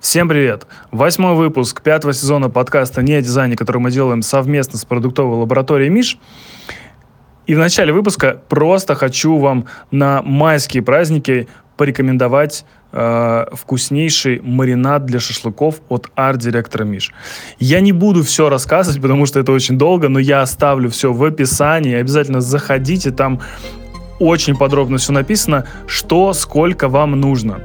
Всем привет! Восьмой выпуск пятого сезона подкаста «Не о дизайне», который мы делаем совместно с продуктовой лабораторией «Миш». И в начале выпуска просто хочу вам на майские праздники порекомендовать э, вкуснейший маринад для шашлыков от арт-директора Миш. Я не буду все рассказывать, потому что это очень долго, но я оставлю все в описании. Обязательно заходите, там очень подробно все написано, что, сколько вам нужно.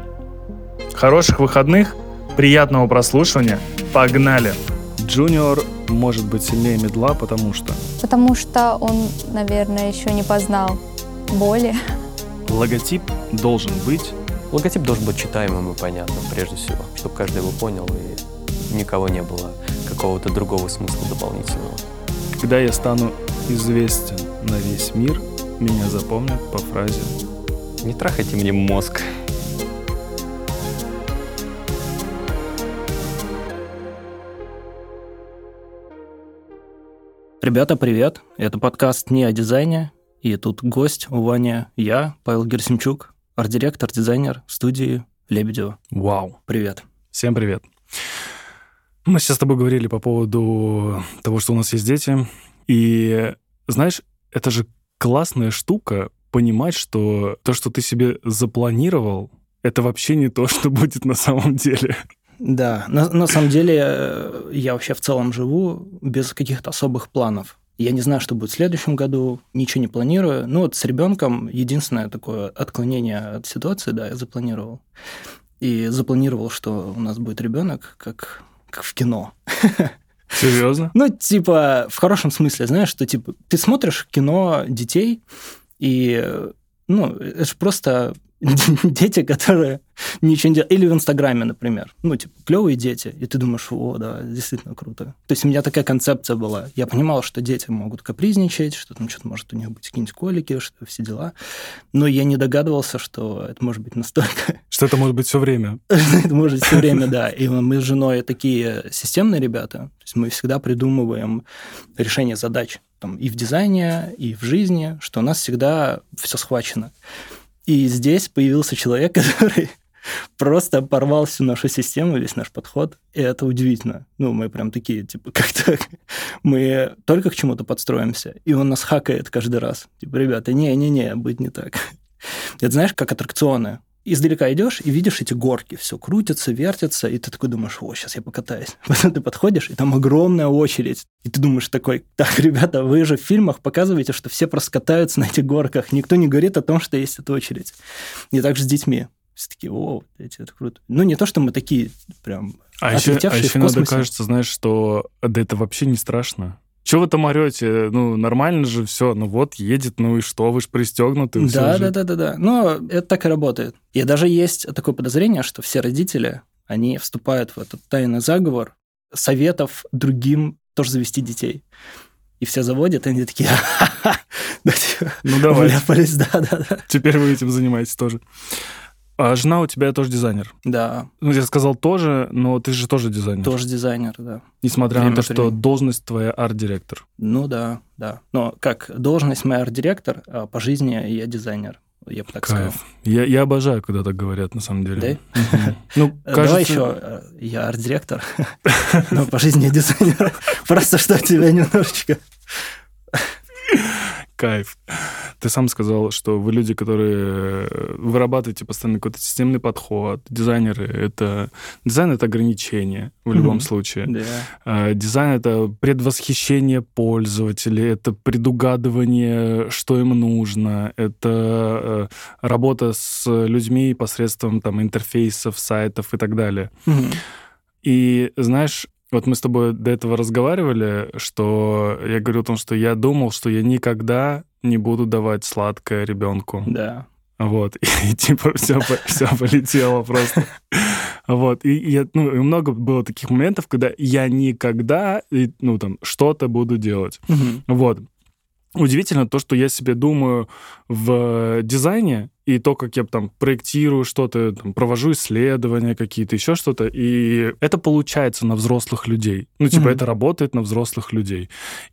Хороших выходных, приятного прослушивания, погнали! Джуниор может быть сильнее медла, потому что... Потому что он, наверное, еще не познал боли. Логотип должен быть... Логотип должен быть читаемым и понятным, прежде всего, чтобы каждый его понял и никого не было какого-то другого смысла дополнительного. Когда я стану известен на весь мир, меня запомнят по фразе «Не трахайте мне мозг». Ребята, привет! Это подкаст «Не о дизайне», и тут гость у Вани я, Павел Герсимчук, арт-директор, дизайнер студии Лебедева. «Вау». Привет. Всем привет. Мы сейчас с тобой говорили по поводу того, что у нас есть дети, и знаешь, это же классная штука понимать, что то, что ты себе запланировал, это вообще не то, что будет на самом деле. Да, на, на самом деле э, я вообще в целом живу без каких-то особых планов. Я не знаю, что будет в следующем году, ничего не планирую. Ну вот с ребенком единственное такое отклонение от ситуации, да, я запланировал. И запланировал, что у нас будет ребенок, как, как в кино. Серьезно? Ну, типа, в хорошем смысле, знаешь, что типа ты смотришь кино детей, и ну, это же просто дети, которые ничего не делают. Или в Инстаграме, например. Ну, типа, клевые дети. И ты думаешь, о, да, действительно круто. То есть у меня такая концепция была. Я понимал, что дети могут капризничать, что там что-то может у них быть какие-нибудь колики, что все дела. Но я не догадывался, что это может быть настолько... Что это может быть все время. это может быть все время, да. И мы с женой такие системные ребята. То есть мы всегда придумываем решение задач там, и в дизайне, и в жизни, что у нас всегда все схвачено. И здесь появился человек, который просто порвал всю нашу систему, весь наш подход, и это удивительно. Ну, мы прям такие, типа, как так? Мы только к чему-то подстроимся, и он нас хакает каждый раз. Типа, ребята, не-не-не, быть не так. Это знаешь, как аттракционы издалека идешь и видишь эти горки, все крутится, вертится, и ты такой думаешь, о, сейчас я покатаюсь. Потом ты подходишь, и там огромная очередь. И ты думаешь такой, так, ребята, вы же в фильмах показываете, что все просто катаются на этих горках. Никто не говорит о том, что есть эта очередь. И также с детьми. Все такие, о, эти, это круто. Ну, не то, что мы такие прям а еще, а еще иногда кажется, знаешь, что да это вообще не страшно. Чего вы там орете? Ну, нормально же все. Ну вот, едет, ну и что, вы же пристегнуты. Да, да, да, да, да. Но это так и работает. И даже есть такое подозрение, что все родители, они вступают в этот тайный заговор советов другим тоже завести детей. И все заводят, и они такие, ну давай. да, да, да. Теперь вы этим занимаетесь тоже. А жена у тебя тоже дизайнер? Да. Ну, я сказал тоже, но ты же тоже дизайнер. Тоже дизайнер, да. Несмотря время на то, что должность твоя арт-директор. Ну да, да. Но как должность моя арт-директор, а по жизни я дизайнер. Я бы так Кайф. сказал. Я, я обожаю, когда так говорят, на самом деле. Да? Ну, кажется... Давай еще, э, я арт-директор, но по жизни я дизайнер. Просто что тебя немножечко Кайф. Ты сам сказал, что вы люди, которые э, вырабатываете постоянно какой-то системный подход. Дизайнеры — это... Дизайн — это ограничение в любом mm-hmm. случае. Yeah. Дизайн — это предвосхищение пользователей, это предугадывание, что им нужно, это э, работа с людьми посредством там, интерфейсов, сайтов и так далее. Mm-hmm. И знаешь, вот мы с тобой до этого разговаривали, что я говорил о том, что я думал, что я никогда не буду давать сладкое ребенку. Да. Вот, и, и типа все, все полетело просто. Вот, и, и, ну, и много было таких моментов, когда я никогда, ну, там, что-то буду делать. Угу. Вот. Удивительно то, что я себе думаю в дизайне, и то, как я там проектирую что-то, там, провожу исследования какие-то, еще что-то, и это получается на взрослых людей. Ну, типа, mm-hmm. это работает на взрослых людей.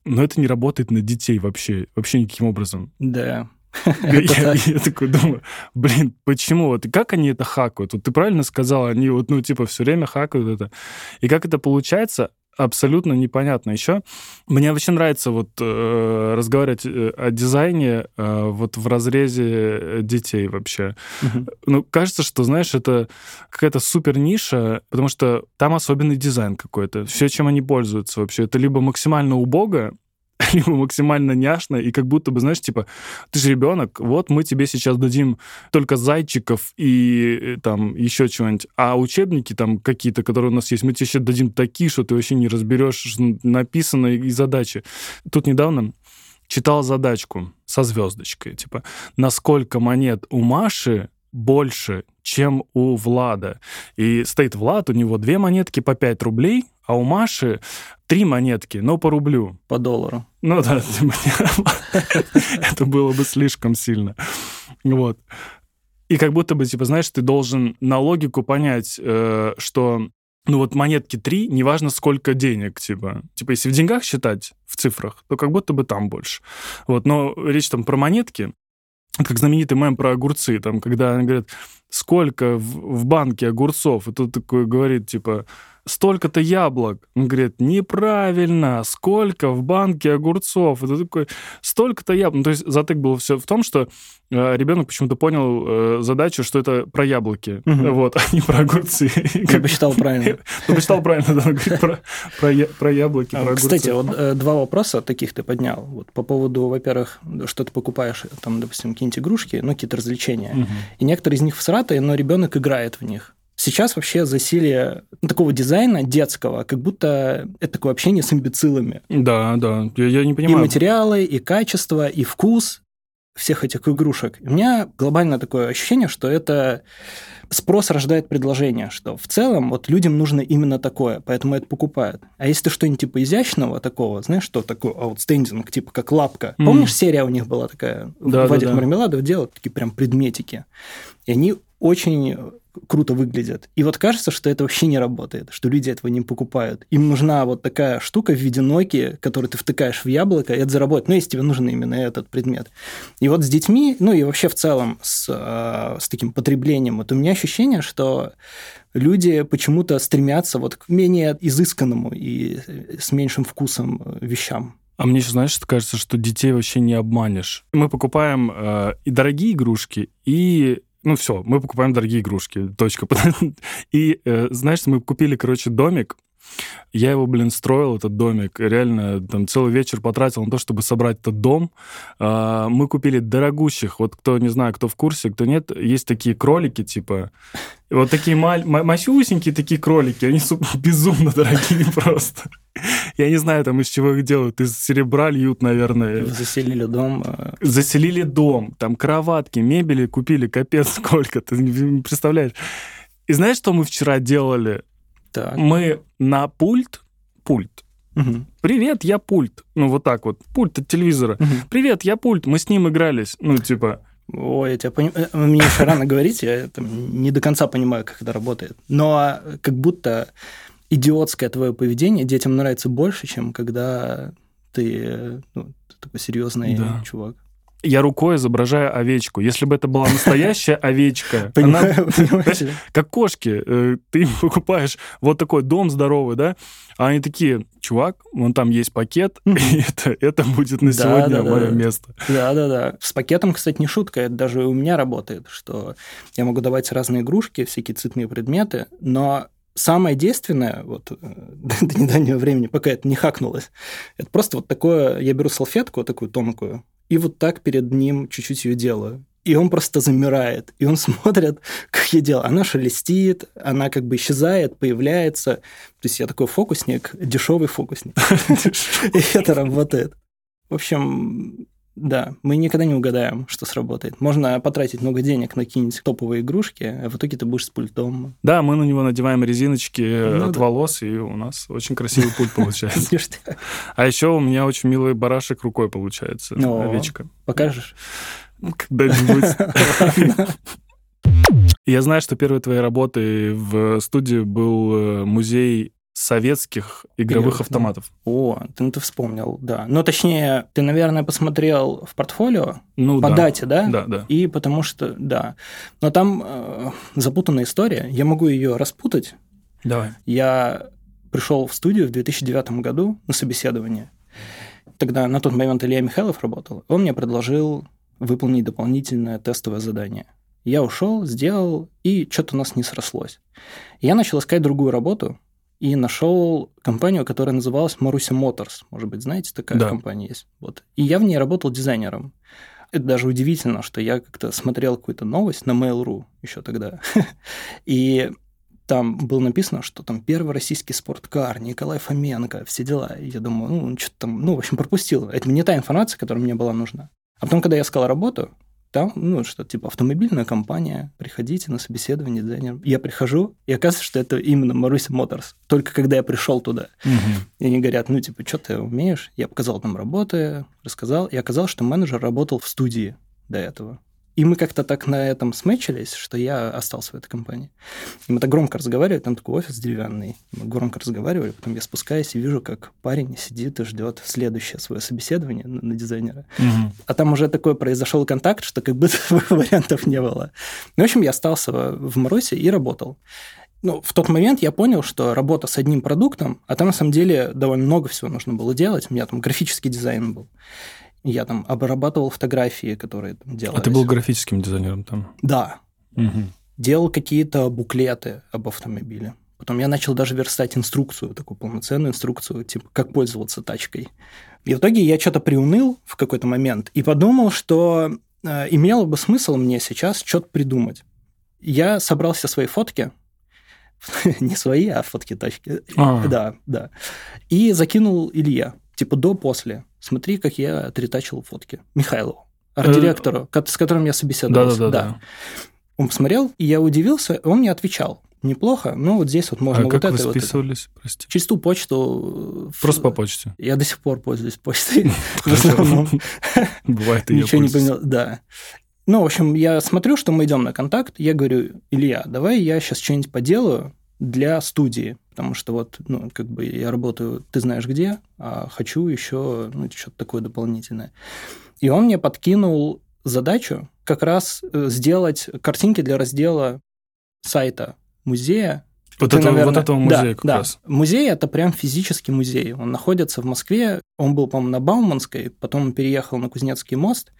Но это не работает на детей вообще, вообще никаким образом. Да. Я, я- такой думаю, блин, почему? Вот и как они это хакают? Вот ты правильно сказал, они вот, ну, типа, все время хакают это. И как это получается, абсолютно непонятно. Еще мне очень нравится вот э, разговаривать э, о дизайне э, вот в разрезе э, детей вообще. Мгм. Ну, кажется, что, знаешь, это какая-то супер ниша, потому что там особенный дизайн какой-то. Все, чем они пользуются вообще, это либо максимально убого, либо максимально няшно, и как будто бы, знаешь, типа, ты же ребенок, вот мы тебе сейчас дадим только зайчиков и э, там еще чего-нибудь, а учебники там какие-то, которые у нас есть, мы тебе сейчас дадим такие, что ты вообще не разберешь, написано и задачи. Тут недавно читал задачку со звездочкой, типа, насколько монет у Маши больше, чем у Влада. И стоит Влад, у него две монетки по 5 рублей, а у Маши три монетки, но по рублю. По доллару. Ну да, это было бы слишком сильно. Вот. И как будто бы, типа, знаешь, ты должен на логику понять, э, что ну вот монетки три, неважно сколько денег, типа. Типа, если в деньгах считать, в цифрах, то как будто бы там больше. Вот, но речь там про монетки, как знаменитый мем про огурцы, там, когда они говорят, сколько в, в банке огурцов, и тут такой говорит, типа, столько-то яблок. Он говорит, неправильно, сколько в банке огурцов? Это такой, столько-то яблок. Ну, то есть затык был все в том, что э, ребенок почему-то понял э, задачу, что это про яблоки, Мгм. вот, а не про огурцы. Как посчитал правильно. Ну, посчитал правильно, да, он говорит про, про, я- про яблоки, А, про Кстати, огурцы. вот э, два вопроса таких ты поднял. Вот по поводу, во-первых, что ты покупаешь, там, допустим, какие-нибудь игрушки, ну, какие-то развлечения. И некоторые из них всратые, но ребенок играет в них. Сейчас вообще засилие такого дизайна детского, как будто это такое общение с имбецилами. Да, да, я, я не И понимаю. материалы, и качество, и вкус всех этих игрушек. И у меня глобально такое ощущение, что это спрос рождает предложение, что в целом вот людям нужно именно такое, поэтому это покупают. А если что-нибудь типа изящного такого, знаешь, что такое аутстендинг, типа как лапка. Мгм. Помнишь, серия у них была такая? Да, Вадик да, да. Мармеладов делал такие прям предметики. И они очень круто выглядят. И вот кажется, что это вообще не работает, что люди этого не покупают. Им нужна вот такая штука в виде Nokia, которую ты втыкаешь в яблоко, и это заработает. Ну, если тебе нужен именно этот предмет. И вот с детьми, ну и вообще в целом с, э, с таким потреблением, вот у меня ощущение, что люди почему-то стремятся вот к менее изысканному и с меньшим вкусом э, вещам. А мне еще, знаешь, кажется, что детей вообще не обманешь. Мы покупаем э, и дорогие игрушки, и... Ну все, мы покупаем дорогие игрушки, точка. И, э, знаешь, мы купили, короче, домик, я его, блин, строил, этот домик. Реально, там, целый вечер потратил на то, чтобы собрать этот дом. А, Мы купили дорогущих. Вот кто, не знаю, кто в курсе, кто нет, есть такие кролики, типа... Вот такие маль... ма- масюсенькие такие кролики. Они безумно дорогие просто. Я не знаю, там из чего их делают. Из серебра льют, наверное. Заселили дом. э, Заселили дом, там кроватки, мебели купили, капец сколько, ты не представляешь. И знаешь, что мы вчера делали? Так. Мы на пульт, пульт, Мгм. привет, я пульт. Ну, вот так вот, пульт от телевизора. Мгм. Привет, я пульт, мы с ним игрались. Ну, типа, Ой, я тебя понимаю. Мне еще рано говорить, я там не до конца понимаю, как это работает. Но как будто идиотское твое поведение детям нравится больше, чем когда ты, ну, ты такой серьезный Да. чувак. я рукой изображаю овечку. Если бы это была настоящая овечка, она как кошки, э, ты покупаешь вот такой дом здоровый, да, а они такие, чувак, вон там есть пакет, и это, это будет на сегодня да, да, мое да. место. Да-да-да. С пакетом, кстати, не шутка, это даже у меня работает, что я могу давать разные игрушки, всякие цветные предметы, но самое действенное, вот э, до недавнего времени, пока это не хакнулось, это просто вот такое, я беру салфетку, такую тонкую, и вот так перед ним чуть-чуть ее делаю. И он просто замирает, и он смотрит, как я делаю. Она шелестит, она как бы исчезает, появляется. То есть я такой фокусник, дешевый фокусник. И это работает. В общем, да, мы никогда не угадаем, что сработает. Можно потратить много денег на какие-нибудь топовые игрушки, а в итоге ты будешь с пультом. Да, мы на него надеваем резиночки э, Ну от да. волос, и у нас очень красивый пульт получается. А еще у меня очень милый барашек рукой получается, овечка. Покажешь? Ну, Когда-нибудь. Я знаю, что первой твоей работой в студии был э, музей советских игровых да. автоматов. О, ты, ну, ты вспомнил, да. Ну, точнее, ты, наверное, посмотрел в портфолио Ну по да. дате, да? Да, да. И потому что, да. Но там э, запутанная история. Я могу ее распутать. Давай. Я пришел в студию в 2009 году на собеседование. Тогда на тот момент Илья Михайлов работал. Он мне предложил выполнить дополнительное тестовое задание. Я ушел, сделал, и что-то у нас не срослось. Я начал искать другую работу и нашел компанию, которая называлась Маруся Моторс. Может быть, знаете, такая Да. компания есть. Вот. И я в ней работал дизайнером. Это даже удивительно, что я как-то смотрел какую-то новость на Mail.ru еще тогда. И там было написано, что там первый российский спорткар, Николай Фоменко, все дела. И я думаю, ну, что-то там, ну, в общем, пропустил. Это не та информация, которая мне была нужна. А потом, когда я искал работу, там, ну, что типа автомобильная компания, приходите на собеседование дизайнером. Я прихожу, и оказывается, что это именно Маруся Моторс. Только когда я пришел туда. И они говорят, ну, типа, что ты умеешь? Я показал там работы, рассказал. И оказалось, что менеджер работал в студии до этого. И мы как-то так на этом смечились, что я остался в этой компании. И мы так громко разговаривали, там такой офис деревянный. Мы громко разговаривали, потом я спускаюсь и вижу, как парень сидит и ждет следующее свое собеседование на, на дизайнера. Мгм. А там уже такой произошел контакт, что как будто вариантов не было. Ну, в общем, я остался в Марусе и работал. Ну, в тот момент я понял, что работа с одним продуктом, а там на самом деле довольно много всего нужно было делать. У меня там графический дизайн был. Я там обрабатывал фотографии, которые там делались. А ты был графическим дизайнером там? Да. Мгм. Делал какие-то буклеты об автомобиле. Потом я начал даже верстать инструкцию, такую полноценную инструкцию, типа, как пользоваться тачкой. И в итоге я что-то приуныл в какой-то момент и подумал, что э, имело бы смысл мне сейчас что-то придумать. Я собрал все свои фотки, не свои, а фотки тачки. А. Да, да. И закинул Илье, типа до-после. Смотри, как я отретачил фотки. Михайлову, арт-директору, ко- с которым я собеседовался. Да-да-да. Он посмотрел, и я удивился, он мне отвечал. Неплохо, но вот здесь вот можно А вот как это вы и вот это. списывались, прости? Через ту почту... в- Просто по почте. Я до сих пор пользуюсь почтой. В основном. Бывает, Ничего не понял. Да. Ну, в общем, я смотрю, что мы идем на контакт. Я говорю, Илья, давай я сейчас что-нибудь поделаю для студии. Потому что вот, ну, как бы я работаю, ты знаешь где, а хочу еще, ну, что-то такое дополнительное. И он мне подкинул задачу как раз э, сделать картинки для раздела сайта музея Вот, ты, этого, наверное- вот этого да, музея как да. раз. Музей это прям физический музей. Он находится в Москве. Он был, по-моему, на Бауманской, потом он переехал на Кузнецкий мост.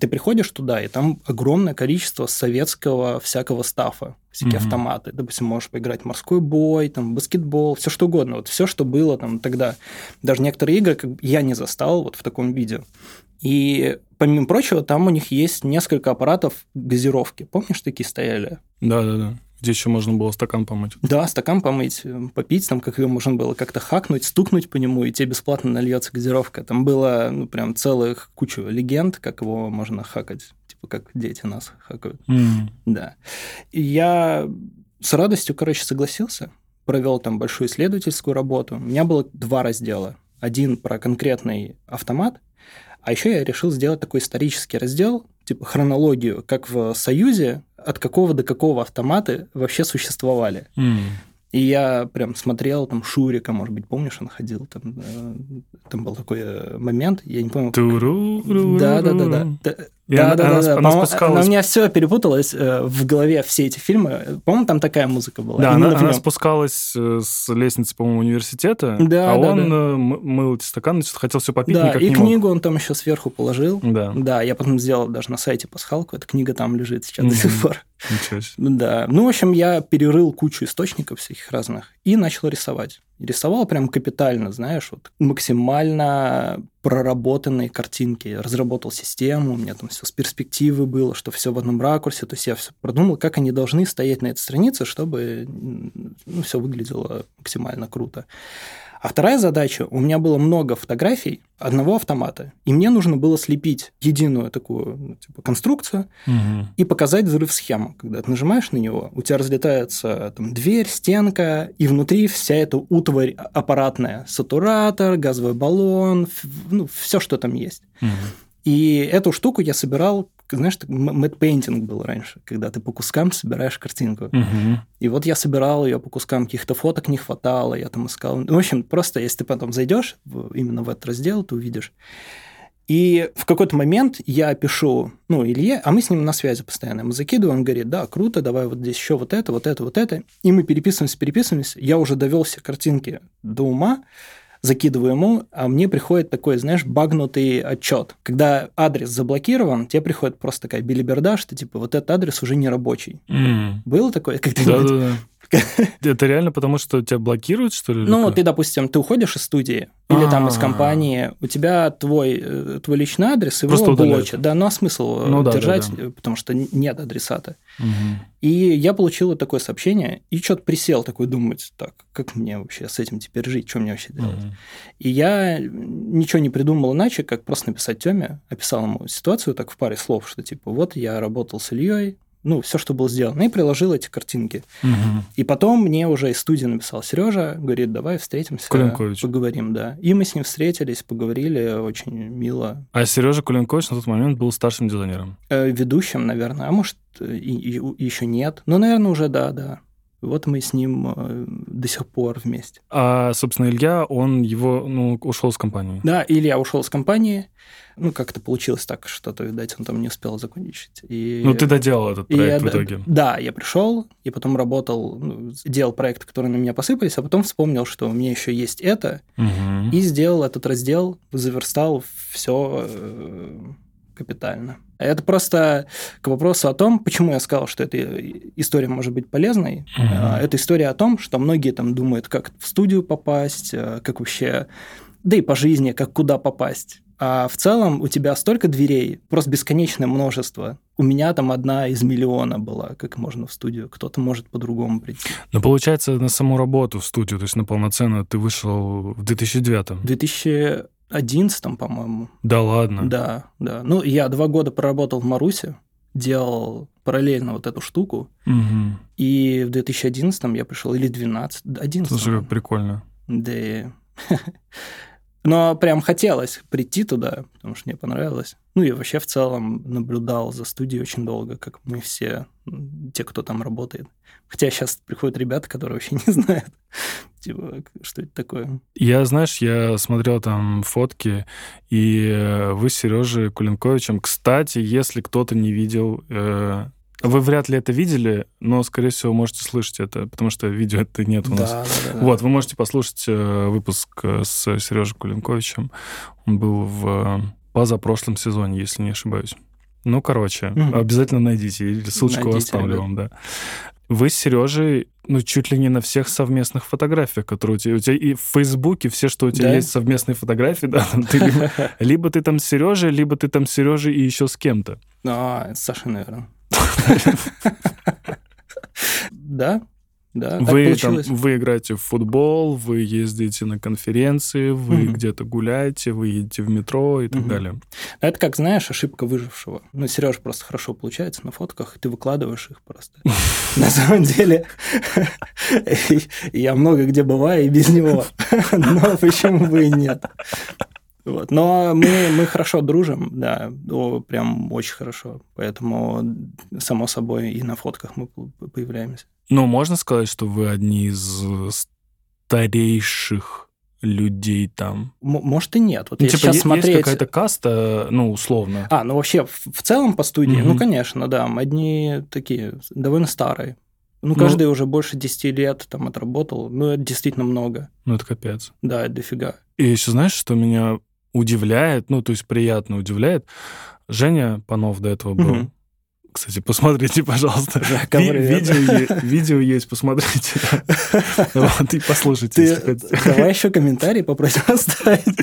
Ты приходишь туда, и там огромное количество советского всякого стафа, всякие Мгм. автоматы. Допустим, можешь поиграть в морской бой, там, баскетбол, все что угодно. Вот все, что было там тогда. Даже некоторые игры как бы я не застал вот в таком виде. И, помимо прочего, там у них есть несколько аппаратов газировки. Помнишь, такие стояли? Да-да-да. Где еще можно было стакан помыть. Да, стакан помыть, э, попить, там, как ее можно было как-то хакнуть, стукнуть по нему, и тебе бесплатно нальется газировка. Там было, ну, прям целых кучу легенд, как его можно хакать. Типа, как дети нас хакают. М. Да. И я с радостью, короче, согласился. Провел там большую исследовательскую работу. У меня было два раздела. Один про конкретный автомат, а еще я решил сделать такой исторический раздел, типа хронологию, как в Союзе, от какого до какого автоматы вообще существовали. М. И я прям смотрел там Шурика, может быть, помнишь, он ходил там, э, там был такой э, момент, я не помню. Туру-ру-ру-ру. Да, да, да, да. Да, И да, она- да, она- да, она спускалась. У меня все перепуталось э, в голове, все эти фильмы. По-моему, там такая музыка была. Да, она, она спускалась э, с лестницы, по-моему, университета, Да, а да, он да. э, мыл эти стаканы, хотел все попить, Да, никак и не мог. книгу он там еще сверху положил. Да, Да, я потом сделал даже на сайте пасхалку, эта книга там лежит сейчас Мгм. до сих пор. ничего себе. Да. Ну, в общем, я перерыл кучу источников всяких разных и начал рисовать. Рисовал прям капитально, знаешь, вот максимально проработанные картинки. Разработал систему, у меня там все с перспективы было, что все в одном ракурсе. То есть я все продумал, как они должны стоять на этой странице, чтобы ну, все выглядело максимально круто. А вторая задача, у меня было много фотографий одного автомата, и мне нужно было слепить единую такую ну, типа, конструкцию, Мгм. и показать взрыв-схему. Когда ты нажимаешь на него, у тебя разлетается там, дверь, стенка, и внутри вся эта утварь аппаратная. Сатуратор, газовый баллон, ну, все, что там есть. Мгм. И эту штуку я собирал знаешь, мэтт-пейнтинг был раньше, когда ты по кускам собираешь картинку. Мгм. И вот я собирал ее по кускам, каких-то фоток не хватало, я там искал. Ну, В общем, просто если ты потом зайдешь в- именно в этот раздел, ты увидишь. И в какой-то момент я пишу, ну, Илье, а мы с ним на связи постоянно. Мы закидываем, он говорит, да, круто, давай вот здесь еще вот это, вот это, вот это. И мы переписываемся, переписываемся. Я уже довел все картинки до ума, закидываю ему, а мне приходит такой, знаешь, багнутый отчет. Когда адрес заблокирован, тебе приходит просто такая билиберда, что типа вот этот адрес уже не рабочий. М. Было такое когда-нибудь? Да-да-да. Это реально потому, что тебя блокируют, что ли? Ну, ты, допустим, ты уходишь из студии или там из А. компании, у тебя твой, э, твой личный адрес, его блочат. Да, ну а смысл э, Ну держать, э, потому что нет адресата. И я получил вот такое сообщение, и что-то присел такой думать, так, как мне вообще с этим теперь жить, что мне вообще делать? И я ничего не придумал иначе, как просто написать Теме, описал ему ситуацию так в паре слов, что типа вот я работал с Ильей, ну, все, что было сделано, и приложил эти картинки. Мгм. И потом мне уже из студии написал Сережа, говорит, давай встретимся, Кулинкович. поговорим, да. И мы с ним встретились, поговорили, очень мило. А Сережа Кулинкович на тот момент был старшим дизайнером. Э, ведущим, наверное, а может, и, еще нет. Но, наверное, уже да, да. Вот мы с ним э, до сих пор вместе. А, собственно, Илья, он его, ну, ушел с компании. Да, Илья ушел с компании. Ну, как-то получилось так, что-то, видать, он там не успел закончить. И... Ну, ты доделал этот проект я, в итоге. Да, я пришел и потом работал, ну, делал проекты, которые на меня посыпались, а потом вспомнил, что у меня еще есть это, Мгм. и сделал этот раздел, заверстал все капитально. Это просто к вопросу о том, почему я сказал, что эта история может быть полезной. Угу. Uh-huh. Это история о том, что многие там думают, как в студию попасть, а, как вообще, да и по жизни, как куда попасть. А в целом у тебя столько дверей, просто бесконечное множество. У меня там одна из миллиона была, как можно в студию. Кто-то может по-другому прийти. Но получается, на саму работу в студию, то есть на полноценную, ты вышел в 2009-м? 2000... 11 по-моему. Да ладно? Да, да. Ну, я два года проработал в Марусе, делал параллельно вот эту штуку, угу. и в 2011 я пришел, или 12, 11 Слушай, как прикольно. Да. Но прям хотелось прийти туда, потому что мне понравилось. Ну и вообще в целом наблюдал за студией очень долго, как мы все, те, кто там работает. Хотя сейчас приходят ребята, которые вообще не знают, типа, что это такое. Я, знаешь, я смотрел там фотки, и э, вы с Сережей Кулинковичем, кстати, если кто-то не видел, э, вы вряд ли это видели, но, скорее всего, можете слышать это, потому что видео это нет у нас. Да, да, да. Вот, вы можете послушать э, выпуск э, с Сережей Кулинковичем. Он был в позапрошлом сезоне, если не ошибаюсь. Ну, короче, Мгм. обязательно найдите, или ссылочку Найдите, оставлю ребят. вам, да. Вы с Сережей, ну, чуть ли не на всех совместных фотографиях, которые у тебя... У тебя и в Фейсбуке все, что у тебя Да? есть совместные фотографии, да, там ты либо, либо ты там с Сережей, либо ты там с Сережей и еще с кем-то. А, с Сашей, наверное. Да, да, Вы, там, вы играете в футбол, вы ездите на конференции, вы Мгм. где-то гуляете, вы едете в метро и так Мгм. далее. Это как, знаешь, ошибка выжившего. Ну, Сереж просто хорошо получается на фотках, и ты выкладываешь их просто. На самом деле, я много где бываю и без него. Но почему бы и нет? Вот. Но мы, мы хорошо дружим, да, о, прям очень хорошо. Поэтому, само собой, и на фотках мы появляемся. Ну, можно сказать, что вы одни из старейших людей там. Может и нет. Вот Ну, если типа, сейчас е- смотреть... есть какая-то каста, ну, условно. А, ну вообще в, в целом по студии, Мгм. ну, конечно, да, мы одни такие довольно старые. Ну, Ну- каждый уже больше 10 лет там отработал. Ну, это действительно много. Ну, это капец. Да, это дофига. И еще знаешь, что меня удивляет, ну, то есть приятно удивляет? Женя Панов до этого был. Мгм. Кстати, посмотрите, пожалуйста. Жака, Ви- видео, видео есть, посмотрите. Вот, и послушайте, Ты давай еще комментарий попросим оставить.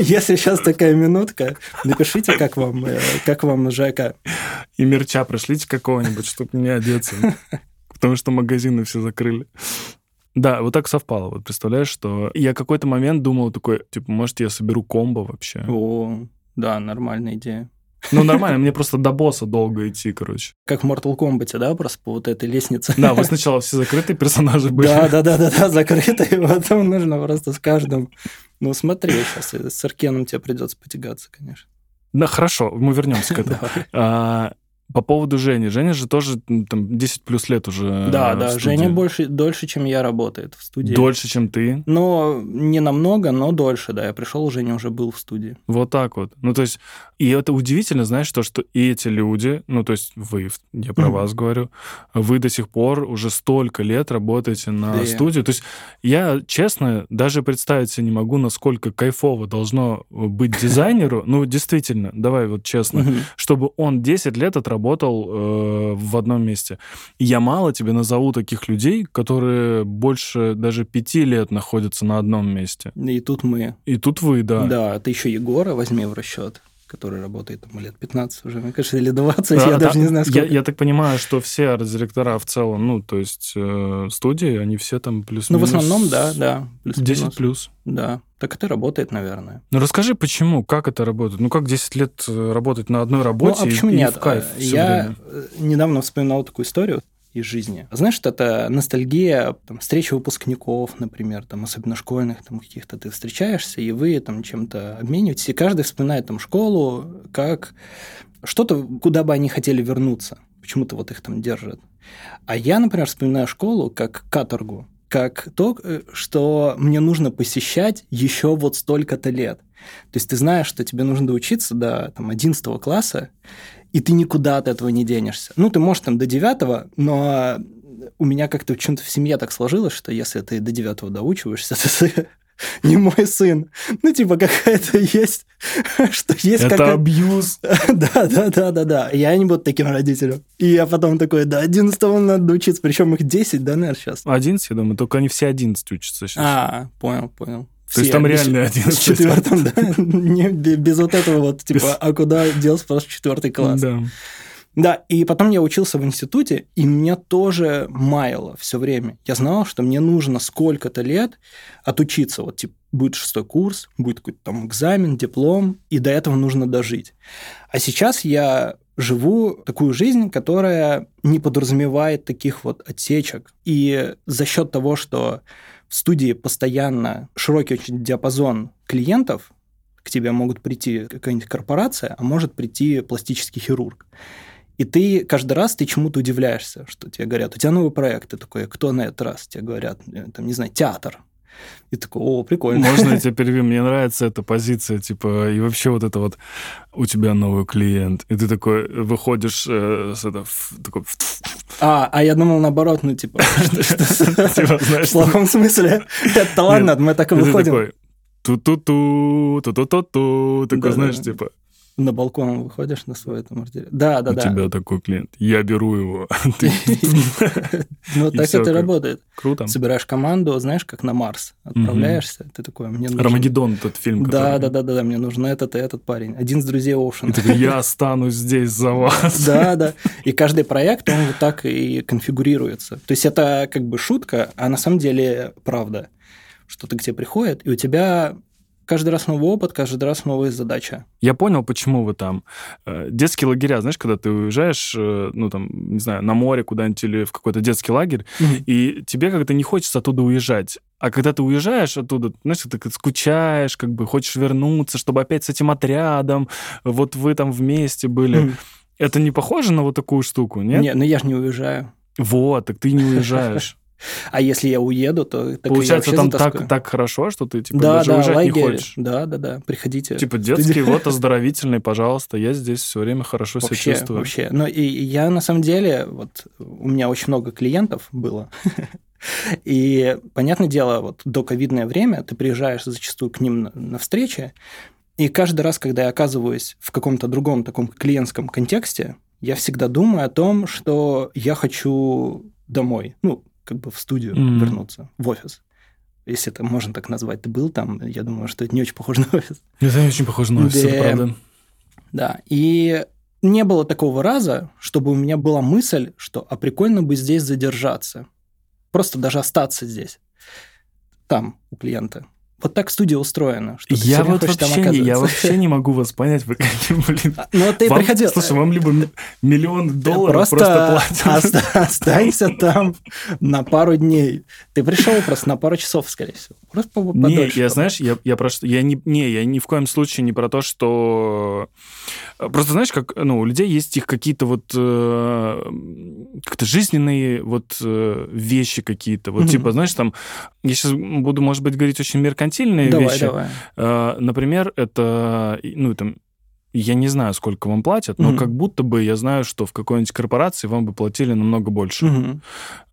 Если сейчас такая минутка, напишите, как вам, э, как вам Жека. И мерча пришлите какого-нибудь, чтобы мне одеться. Потому что магазины все закрыли. Да, вот так совпало. Вот представляешь, что я какой-то момент думал такой, типа, может, я соберу комбо вообще. О, да, нормальная идея. Ну, нормально, мне просто до босса долго идти, короче. Как в Mortal Kombat, да, просто по вот этой лестнице. Да, вы сначала все закрытые персонажи были. Да, да, да, да, да, закрыто, и потом нужно просто с каждым. Ну, смотри, сейчас с Аркеном тебе придется потягаться, конечно. Да, хорошо, мы вернемся к этому. По поводу Жени. Женя же тоже там 10 плюс лет уже Да, э, да, Женя студии. больше, дольше, чем я работает в студии. Дольше, чем ты. Но не намного, но дольше, да. Я пришел, Женя уже был в студии. Вот так вот. Ну, то есть, и это удивительно, знаешь, то, что и эти люди, ну, то есть вы, я про вас говорю, вы до сих пор уже столько лет работаете на Да. студию. То есть я, честно, даже представить себе не могу, насколько кайфово должно быть дизайнеру. Ну, действительно, давай вот честно. Чтобы он 10 лет отработал э, в одном месте. И я мало тебе назову таких людей, которые больше даже пяти лет находятся на одном месте. И тут мы. И тут вы, да. Да, ты еще Егора возьми в расчет, который работает там лет 15 уже, мне кажется, или 20, А, я да, даже не знаю, я, сколько. я так понимаю, что все арт-директора в целом, ну, то есть э, студии, они все там плюс Ну, в основном, да, да. плюс-минус. 10 плюс. Да. Так это работает, наверное. Ну, расскажи, почему, как это работает? Ну, как 10 лет э, работать на одной работе ну, а и- почему и, нет? в кайф А, Я время? э, недавно вспоминал такую историю из жизни. Знаешь, что это ностальгия, там, встречи выпускников, например, там, особенно школьных, там, каких-то ты встречаешься, и вы там чем-то обмениваетесь, и каждый вспоминает там школу как что-то, куда бы они хотели вернуться. Почему-то вот их там держат. А я, например, вспоминаю школу как каторгу, как то, э, что мне нужно посещать еще вот столько-то лет. То есть ты знаешь, что тебе нужно доучиться до там, 11 класса, и ты никуда от этого не денешься. Ну, ты можешь там до 9, но у меня как-то почему-то в семье так сложилось, что если ты до 9 доучиваешься, то ты не мой сын. Ну, типа, какая-то есть, что есть Это абьюз. да, да, да, да, да. Я не буду таким родителем. И я потом такой, до 11 надо доучиться, причем их 10, да, наверное, сейчас. 11, я думаю, только они все 11 учатся сейчас. А, понял, понял. То есть там реально С 11. четвертым, да? Не, бе- без вот этого вот, типа, а куда делся просто четвертый класс? Да. Да, и потом я учился в институте, и меня тоже маяло все время. Я знал, что мне нужно сколько-то лет отучиться. Вот, типа, будет шестой курс, будет какой-то там экзамен, диплом, и до этого нужно дожить. А сейчас я живу такую жизнь, которая не подразумевает таких вот отсечек. И за счет того, что в студии постоянно широкий очень диапазон клиентов, к тебе могут прийти какая-нибудь корпорация, а может прийти пластический хирург. И ты каждый раз ты чему-то удивляешься, что тебе говорят, у тебя новый проект, ты такой, «А кто на этот раз? Тебе говорят, э, там, не знаю, театр. И такой, о, прикольно. Можно я тебя перебью? Мне нравится эта позиция, типа, и вообще вот это вот, у тебя новый клиент, и ты такой выходишь э, с это, такой, А, а я думал наоборот, ну, типа, Типа, в плохом смысле. Это ладно, мы так и выходим. ту-ту-ту, ту-ту-ту-ту, такой, знаешь, типа, На балкон выходишь на свой там артель. Да, да, у да. тебя такой клиент, я беру его. Ну, так это работает. Круто. Собираешь команду, знаешь, как на Марс. Отправляешься, ты такой, мне нужен... Армагеддон, тот фильм, Да, да, да, да, да, мне нужен этот и этот парень. Один из друзей Оушена. я останусь здесь за вас. Да, да. И каждый проект, он вот так и конфигурируется. То есть это как бы шутка, а на самом деле правда. Что-то к тебе приходит, и у тебя каждый раз новый опыт, каждый раз новая задача. Я понял, почему вы там. Э, Детские лагеря, знаешь, когда ты уезжаешь, э, ну, там, не знаю, на море куда-нибудь или в какой-то детский лагерь, и тебе как-то не хочется оттуда уезжать. А когда ты уезжаешь оттуда, знаешь, ты так скучаешь, как бы хочешь вернуться, чтобы опять с этим отрядом, вот вы там вместе были. Мгм. Это не похоже на вот такую штуку, нет? Не, ну я же не уезжаю. Вот, так ты не уезжаешь. А если я уеду, то так Получается, там затаскаю. так, так хорошо, что ты типа да, даже да, уезжать не лагерь. хочешь. Да, да, да. Приходите. Типа детский, вот оздоровительный, пожалуйста, я здесь все время хорошо себя Вообще, чувствую. вообще. Но и и я на самом деле, вот у меня очень много клиентов было. И, понятное дело, вот до ковидное время ты приезжаешь зачастую к ним на, на встречи, и каждый раз, когда я оказываюсь в каком-то другом таком клиентском контексте, я всегда думаю о том, что я хочу домой, ну, как бы в студию Мгм. вернуться, в офис. Если это можно так назвать. Ты был там, я думаю, что это не очень похоже на офис. Это не очень похоже на офис, это Да. правда. Да, и не было такого раза, чтобы у меня была мысль, что а прикольно бы здесь задержаться. Просто даже остаться здесь. Там, у клиента. Вот так студия устроена. Что Я вот вообще, не, я вообще не могу вас понять, вы какие, блин. Ну, ты Вам- приходил. Слушай, вам либо миллион долларов просто, просто, платят. оста- останься там на пару дней. Ты пришел просто на пару часов, скорее всего. Просто по- Не, я, знаешь, я, я про что... Я не, не, я ни в коем случае не про то, что... Просто, знаешь, как, ну, у людей есть их какие-то вот э, как-то жизненные вот э, вещи какие-то. Вот, Мгм. типа, знаешь, там... Я сейчас буду, может быть, говорить очень меркантильные Давай, вещи. давай. Э, например, это, ну, там, я не знаю, сколько вам платят, но Мгм. как будто бы я знаю, что в какой-нибудь корпорации вам бы платили намного больше. Мгм.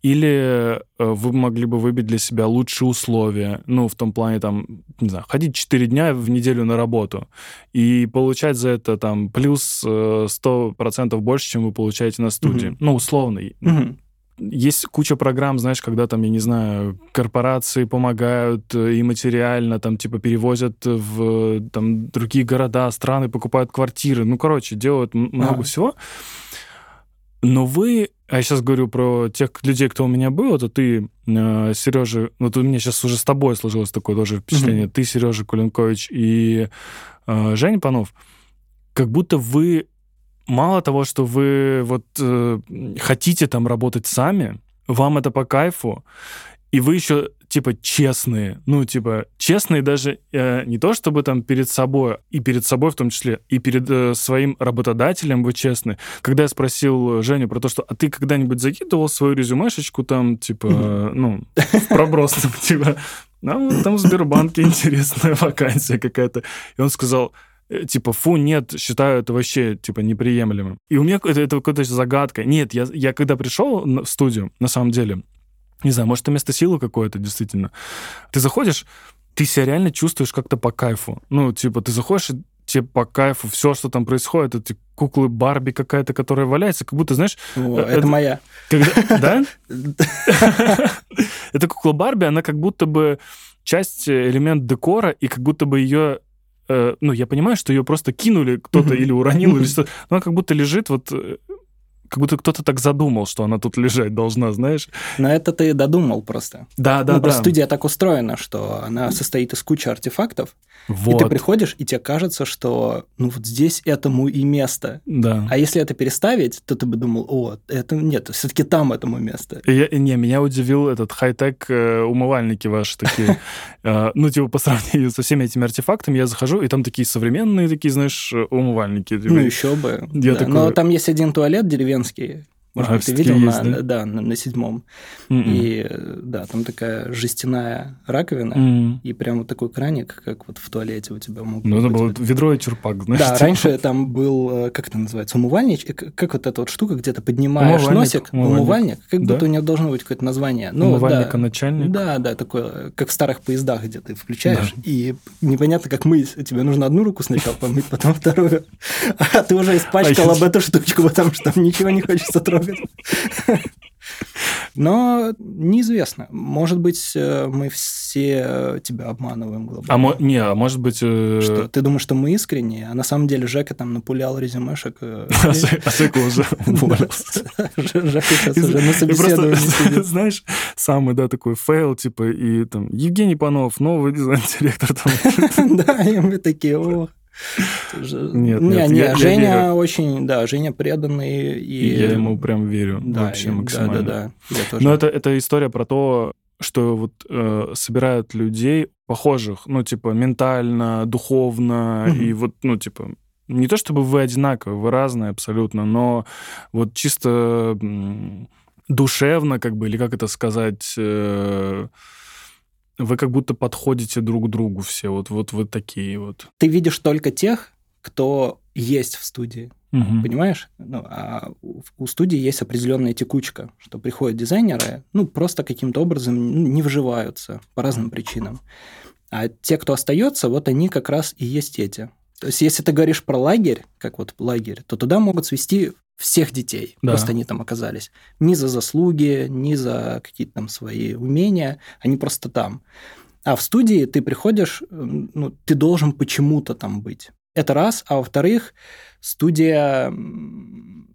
Или э, вы могли бы выбить для себя лучшие условия, ну, в том плане, там, не знаю, ходить 4 дня в неделю на работу и получать за это, там, плюс э, 100% больше, чем вы получаете на студии. Мгм. Ну, условно. Мгм. Есть куча программ, знаешь, когда там, я не знаю, корпорации помогают э, и материально, там, типа, перевозят в э, там, другие города, страны, покупают квартиры. Ну, короче, делают много Ага. всего. Но вы, а я сейчас говорю про тех людей, кто у меня был, это ты, э, Сережа, вот у меня сейчас уже с тобой сложилось такое тоже впечатление, ты, Сережа Куленкович и э, Женя Панов, как будто вы мало того, что вы вот э, хотите там работать сами, вам это по кайфу, и вы еще типа честные, ну типа честные даже э, не то чтобы там перед собой и перед собой в том числе и перед э, своим работодателем вы честны. Когда я спросил Женю про то, что а ты когда-нибудь закидывал свою резюмешечку там типа э, ну в проброс типа? Ну, там в Сбербанке интересная вакансия какая-то, и он сказал типа, фу, нет, считаю это вообще, типа, неприемлемым. И у меня это, это какая-то загадка. Нет, я, я когда пришел в студию, на самом деле, не знаю, может, это место силы какое-то, действительно. Ты заходишь, ты себя реально чувствуешь как-то по кайфу. Ну, типа, ты заходишь, и тебе по кайфу все, что там происходит, эти куклы Барби какая-то, которая валяется, как будто, знаешь, О, Э, это это- моя. когда... Да? Эта кукла Барби, она как будто бы часть, э, элемент декора, и как будто бы ее э, ну, я понимаю, что ее просто кинули кто-то или уронил, или Мгм. что но она как будто лежит вот э, как будто кто-то так задумал, что она тут лежать должна, знаешь? Но это ты додумал просто. Да, да, ну, да. просто студия так устроена, что она состоит из кучи артефактов, Вот. и ты приходишь, и тебе кажется, что ну вот здесь этому и место. Да. А если это переставить, то ты бы думал, о, это нет, все-таки там этому место. И я- не, меня удивил этот хай-тек э, умывальники ваши такие. Э, Ну, типа, по сравнению со всеми этими артефактами, я захожу, и там такие современные, такие, знаешь, э, умывальники. Ну, еще бы. Я такой- Но там есть один туалет деревенский. que Может А, быть, ты всё-таки видел есть, на, да? да, на, на седьмом. Мгм. И э, да, там такая жестяная раковина, Мгм. и прям вот такой краник, как вот в туалете у тебя могут Ну, это быть. было вот. ведро и чурпак, знаешь. Да, типа. раньше там был, э, как это называется, умывальнич, э, как вот эта вот штука, где ты поднимаешь Умывальник, носик, умывальник. умывальник, как Да. будто у него должно быть какое-то название. Ну, Умывальника да. начальник. Да, да, такое, как в старых поездах, где ты включаешь, и непонятно, как мыть. Тебе нужно одну руку сначала помыть, потом вторую. А ты уже испачкал А об эту штучку, потому что там ничего не хочется трогать. Но неизвестно. Может быть, э, мы все э, тебя обманываем глобально. А мо- не, а может быть... э, Что, ты думаешь, что мы искренние, а на самом деле Жека там напулял резюмешек. э, А Се- а уже уволился. Жека сейчас уже на собеседовании знаешь, самый, да, такой фейл, типа, и там Евгений Панов, новый дизайн-директор. Да, и мы такие, о. Нет, не, нет, не, я- я Женя верю. очень, да, Женя преданный и... Я ему прям верю да, вообще и- максимально. Да, да, да. Я тоже. Но это, это история про то, что вот э, собирают людей похожих, ну, типа, ментально, духовно, и вот, ну, типа, не то чтобы вы одинаковые, вы разные абсолютно, но вот чисто душевно, как бы, или как это сказать, э, вы как будто подходите друг к другу все, вот, вот вы такие вот. Ты видишь только тех, кто есть в студии. Мгм. Понимаешь? Ну, а у студии есть определенная текучка, что приходят дизайнеры, ну, просто каким-то образом не вживаются по разным причинам. А те, кто остается, вот они как раз и есть эти. То есть, если ты говоришь про лагерь, как вот лагерь, то туда могут свести всех детей. Да. Просто они там оказались. Ни за заслуги, ни за какие-то там свои умения, они просто там. А в студии ты приходишь, ну, ты должен почему-то там быть. Это раз. А во-вторых, студия,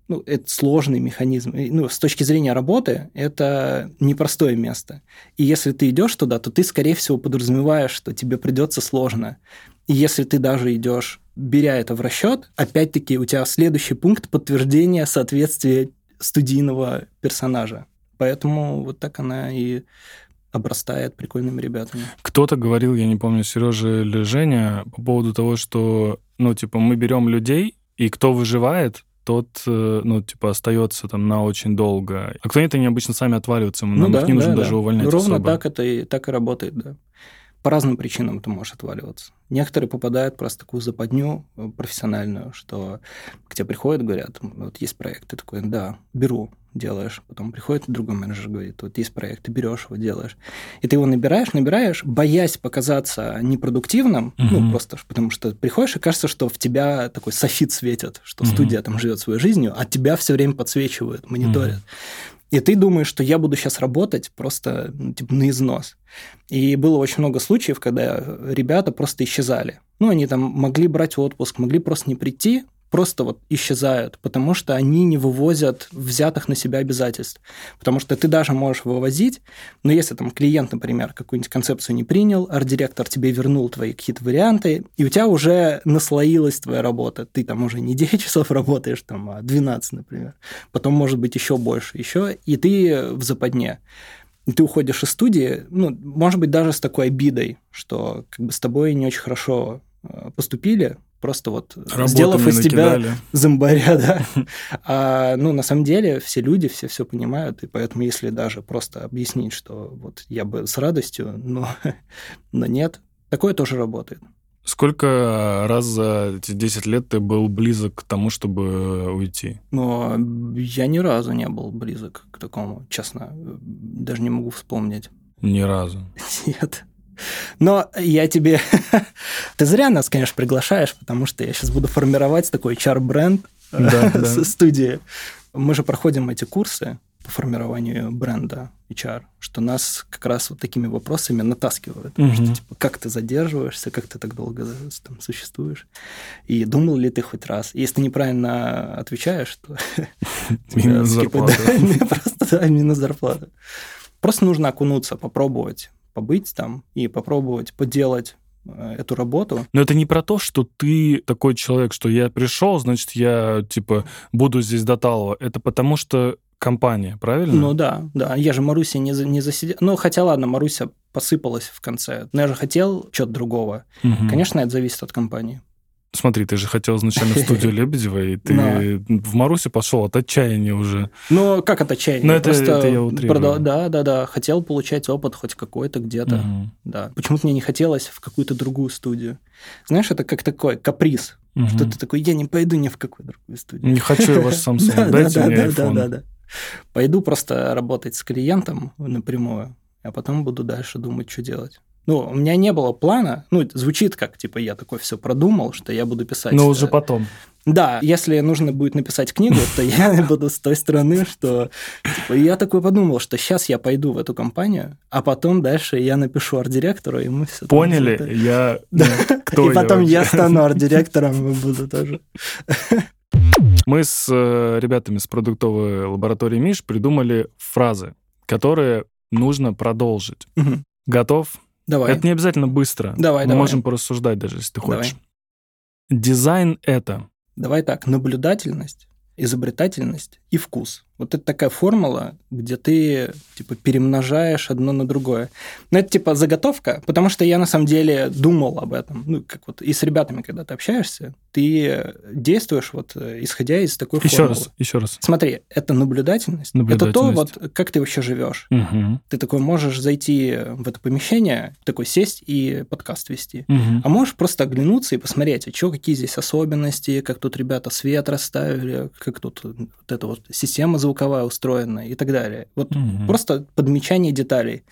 ну, это сложный механизм. Ну, с точки зрения работы, это непростое место. И если ты идешь туда, то ты, скорее всего, подразумеваешь, что тебе придется сложно. И если ты даже идешь, беря это в расчет, опять-таки у тебя следующий пункт подтверждения соответствия студийного персонажа. Поэтому вот так она и обрастает прикольными ребятами. Кто-то говорил, я не помню, Сережа или Женя, по поводу того, что, ну, типа, мы берем людей, и кто выживает, тот, э, ну, типа, остается там на очень долго. А кто нет, они обычно сами отваливаются, нам Ну да, их не нужно да, даже да. увольнять Ровно особо. так это и, так и работает, да. По разным причинам ты можешь отваливаться. Некоторые попадают просто в такую западню э, профессиональную, что к тебе приходят, говорят, вот есть проект, ты такой, да, беру, делаешь. Потом приходит другой менеджер, говорит, вот есть проект, ты берешь его, делаешь. И ты его набираешь, набираешь, боясь показаться непродуктивным, ну, Мгм. просто потому что приходишь и кажется, что в тебя такой софит светит, что Мгм. студия там живет своей жизнью, а тебя все время подсвечивают, мониторят. И ты думаешь, что я буду сейчас работать просто ну, типа, на износ. И было очень много случаев, когда ребята просто исчезали. Ну, они там могли брать отпуск, могли просто не прийти, просто вот исчезают, потому что они не вывозят взятых на себя обязательств. Потому что ты даже можешь вывозить, но если там клиент, например, какую-нибудь концепцию не принял, арт-директор тебе вернул твои какие-то варианты, и у тебя уже наслоилась твоя работа. Ты там уже не 9 часов работаешь, там, а 12, например. Потом, может быть, еще больше, еще, и ты в западне. Ты уходишь из студии, ну, может быть, даже с такой обидой, что как бы с тобой не очень хорошо э, поступили, просто вот Работу сделав из тебя накидали. зомбаря, да. А, ну, на самом деле, все люди все все понимают, и поэтому, если даже просто объяснить, что вот я бы с радостью, но, но нет, такое тоже работает. Сколько раз за эти 10 лет ты был близок к тому, чтобы уйти? Но я ни разу не был близок к такому, честно, даже не могу вспомнить. Ни разу. Нет. Но я тебе... Ты зря нас, конечно, приглашаешь, потому что я сейчас буду формировать такой HR-бренд Да, да. студии. Мы же проходим эти курсы по формированию бренда HR, что нас как раз вот такими вопросами натаскивают. Мгм. Что, типа, как ты задерживаешься, как ты так долго там существуешь, и думал ли ты хоть раз. Если ты неправильно отвечаешь, то... Минус скипают. зарплата. Просто, минус зарплата. Просто нужно окунуться, попробовать побыть там и попробовать поделать э, эту работу. Но это не про то, что ты такой человек, что я пришел, значит, я, типа, буду здесь до талого. Это потому что компания, правильно? Ну да, да. Я же Маруся не, за- не засидел. Ну, хотя ладно, Маруся посыпалась в конце. Но я же хотел чего-то другого. Мгм. Конечно, это зависит от компании. Смотри, ты же хотел изначально в студию Лебедева, и ты в Марусю пошел от отчаяния уже. Ну, как от отчаяния? Ну, это- Просто это я утрирую. Да, да, да. Хотел получать опыт хоть какой-то где-то. Мгм. Да. Почему-то мне не хотелось в какую-то другую студию. Знаешь, это как такой каприз. Мгм. Что ты такой, я не пойду ни в какую другую студию. Не хочу я ваш Samsung, Да, дайте да, мне iPhone. Да, да, да. Пойду просто работать с клиентом напрямую, а потом буду дальше думать, что делать. Ну, у меня не было плана, ну, это звучит как, типа, я такой все продумал, что я буду писать. Но э, уже потом. Да, если нужно будет написать книгу, то я буду с той стороны, что типа, я такой подумал, что сейчас я пойду в эту компанию, а потом дальше я напишу арт-директору, и мы все... Поняли? Я... ну, кто И потом вообще? я стану арт-директором и буду тоже. Мы с э, ребятами с продуктовой лаборатории Миш придумали фразы, которые нужно продолжить. Мгм. Готов? Давай. Это не обязательно быстро. Давай, Мы давай. можем порассуждать даже, если ты Давай. хочешь. Дизайн — это... Давай так, наблюдательность, изобретательность и вкус. Вот это такая формула, где ты типа перемножаешь одно на другое. Но это типа заготовка, потому что я на самом деле думал об этом. Ну, как вот и с ребятами, когда ты общаешься, ты действуешь вот исходя из такой Еще формулы. раз, еще раз. Смотри, это наблюдательность. Это то, Наблюдательность. вот как ты вообще живешь. Мгм. Ты такой можешь зайти в это помещение, такой сесть и подкаст вести. Мгм. А можешь просто оглянуться и посмотреть, а что, какие здесь особенности, как тут ребята свет расставили, как тут вот эта вот система звуковая устроена и так далее. Вот Мгм. просто подмечание деталей.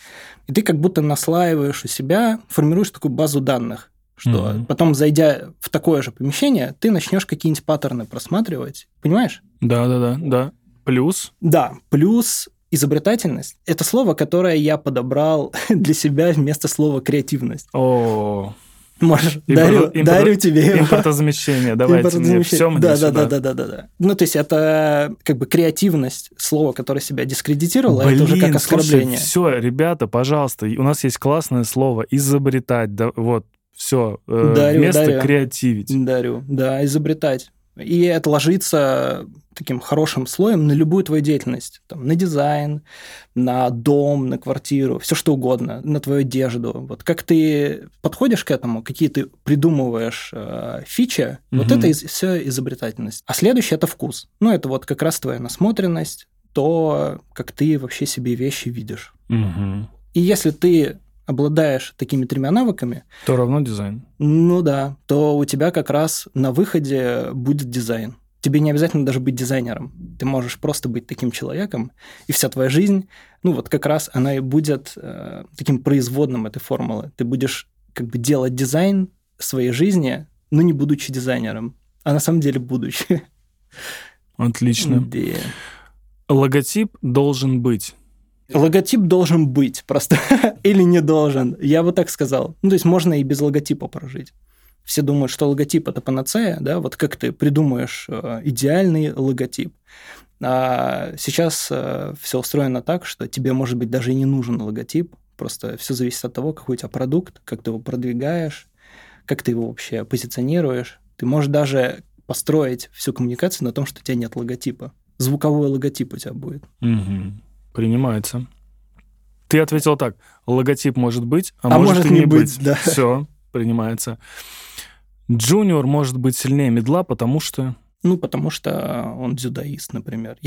И ты как будто наслаиваешь у себя, формируешь такую базу данных, что Мгм. потом, зайдя в такое же помещение, ты начнешь какие-нибудь паттерны просматривать. Понимаешь? Да-да-да, да. Плюс... Да, плюс изобретательность – это слово, которое я подобрал для себя вместо слова креативность. О, Можешь, Импорт- дарю, импорт- дарю тебе его. импортозамещение. Давайте мне Импортозамещение. все мне да, да, сюда. да, да, да, да, да. Ну, то есть это как бы креативность, слово, которое себя дискредитировало, это уже как оскорбление. все, ребята, пожалуйста, у нас есть классное слово изобретать. Да, вот, все. Дарю, вместо дарю. креативить. Дарю, да, изобретать. И это ложится таким хорошим слоем на любую твою деятельность. Там, на дизайн, на дом, на квартиру, все что угодно, на твою одежду. Вот как ты подходишь к этому, какие ты придумываешь э, фичи, угу. вот это из, все изобретательность. А следующее – это вкус. Ну, это вот как раз твоя насмотренность, то, как ты вообще себе вещи видишь. Угу. И если ты обладаешь такими тремя навыками, то равно дизайн. Ну да, то у тебя как раз на выходе будет дизайн. Тебе не обязательно даже быть дизайнером. Ты можешь просто быть таким человеком, и вся твоя жизнь, ну вот как раз она и будет э, таким производным этой формулы. Ты будешь как бы делать дизайн своей жизни, но не будучи дизайнером, а на самом деле будучи. Отлично. Логотип должен быть. Логотип должен быть просто или не должен. Я бы так сказал. Ну, то есть можно и без логотипа прожить. Все думают, что логотип это панацея, да, вот как ты придумаешь э, идеальный логотип. А сейчас э, все устроено так, что тебе, может быть, даже и не нужен логотип, просто все зависит от того, какой у тебя продукт, как ты его продвигаешь, как ты его вообще позиционируешь. Ты можешь даже построить всю коммуникацию на том, что у тебя нет логотипа. Звуковой логотип у тебя будет. Угу. Принимается. Ты ответил так: логотип может быть, а, а может, может и не быть. быть. Да. Все, принимается. Джуниор может быть сильнее медла, потому что... Ну, потому что он дзюдоист, например.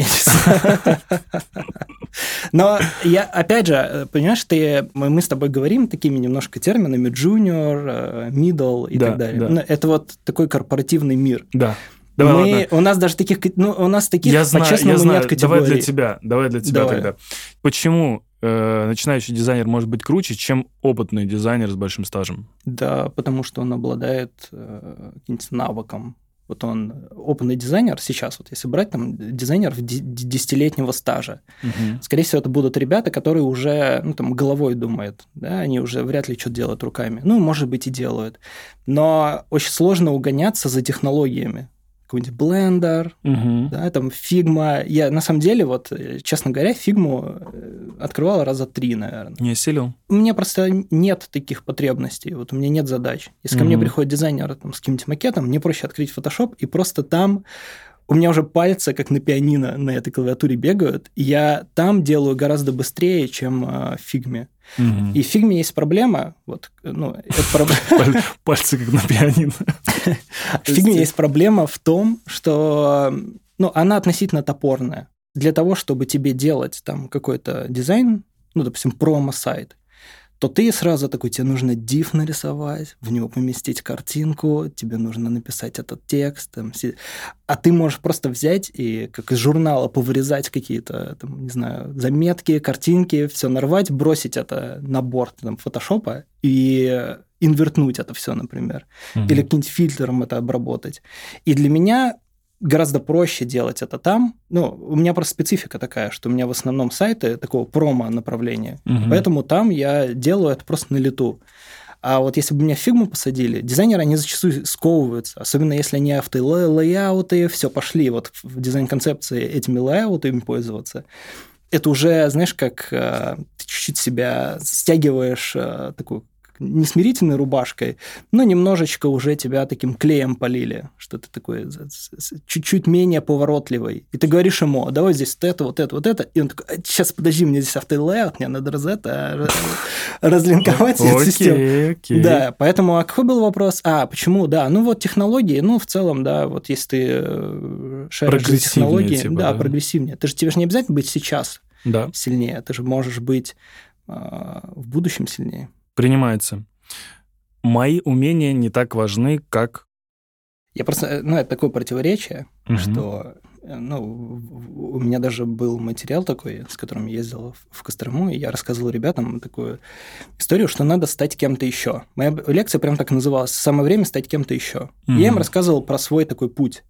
Но я, опять же, понимаешь, ты, мы с тобой говорим такими немножко терминами junior, middle и так далее. да. Ну, Это вот такой корпоративный мир. Да. Давай, мы, ладно. У нас даже таких, ну, у нас таких, я знаю, по-честному, я знаю. нет категорий. Давай для тебя, давай для тебя Давай. тогда. Почему э, начинающий дизайнер может быть круче, чем опытный дизайнер с большим стажем? Да, потому что он обладает э, каким-то навыком. Вот он опытный дизайнер сейчас, вот если брать там дизайнеров ди- ди- десятилетнего стажа, Мгм. скорее всего, это будут ребята, которые уже, ну, там, головой думают, да, они уже вряд ли что-то делают руками. Ну, может быть, и делают. Но очень сложно угоняться за технологиями. Какой-нибудь Blender, Мгм. да, там Figma. Я, на самом деле, вот, э, честно говоря, фигму э, открывал раза три, наверное. Не осилил? У меня просто нет таких потребностей, вот у меня нет задач. Если ко мне приходит дизайнер там, с каким-нибудь макетом, мне проще открыть Photoshop, и просто там у меня уже пальцы, как на пианино, на этой клавиатуре бегают, и я там делаю гораздо быстрее, чем э, в фигме. Мгм. И в фигме есть проблема, вот, ну, это проблема. Паль- Пальцы как на пианино. В фигме есть проблема в том, что ну, она относительно топорная. Для того, чтобы тебе делать там какой-то дизайн, ну, допустим, промо-сайт, то ты сразу такой, тебе нужно div нарисовать, в него поместить картинку, тебе нужно написать этот текст, там, а ты можешь просто взять и как из журнала повырезать какие-то, там, не знаю, заметки, картинки, все нарвать, бросить это на board там, фотошопа и инвертнуть это все, например Мгм. или каким-нибудь фильтром это обработать. И для меня гораздо проще делать это там. Ну, у меня просто специфика такая, что у меня в основном сайты такого промо-направления. Мгм. Поэтому там я делаю это просто на лету. А вот если бы меня фигму посадили, дизайнеры, они зачастую сковываются, особенно если они автолейауты, все, пошли вот в дизайн-концепции этими лейаутами пользоваться. Это уже, знаешь, как э, ты чуть-чуть себя стягиваешь э, такую не смирительной рубашкой, но немножечко уже тебя таким клеем полили, что ты такой чуть-чуть менее поворотливый. И ты говоришь ему, «А давай здесь вот это, вот это, вот это. И он такой, сейчас, подожди, мне здесь автолейаут, мне надо раз это, раз- разлинковать эту систему. Да, поэтому, а какой был вопрос? А, почему? Да, ну вот технологии, ну в целом, да, вот если ты э, шаришь технологии, типа, да, да. прогрессивнее. Ты же тебе же не обязательно быть сейчас Да, сильнее, ты же можешь быть а, в будущем сильнее. Принимается. Мои умения не так важны, как... Я просто, э, ну, это такое противоречие, Мгм. что, э, ну, у меня даже был материал такой, с которым я ездил в- Кострому, и я рассказывал ребятам такую историю, что надо стать кем-то еще. Моя лекция прям так называлась «Самое время стать кем-то еще». И Я им рассказывал про свой такой путь.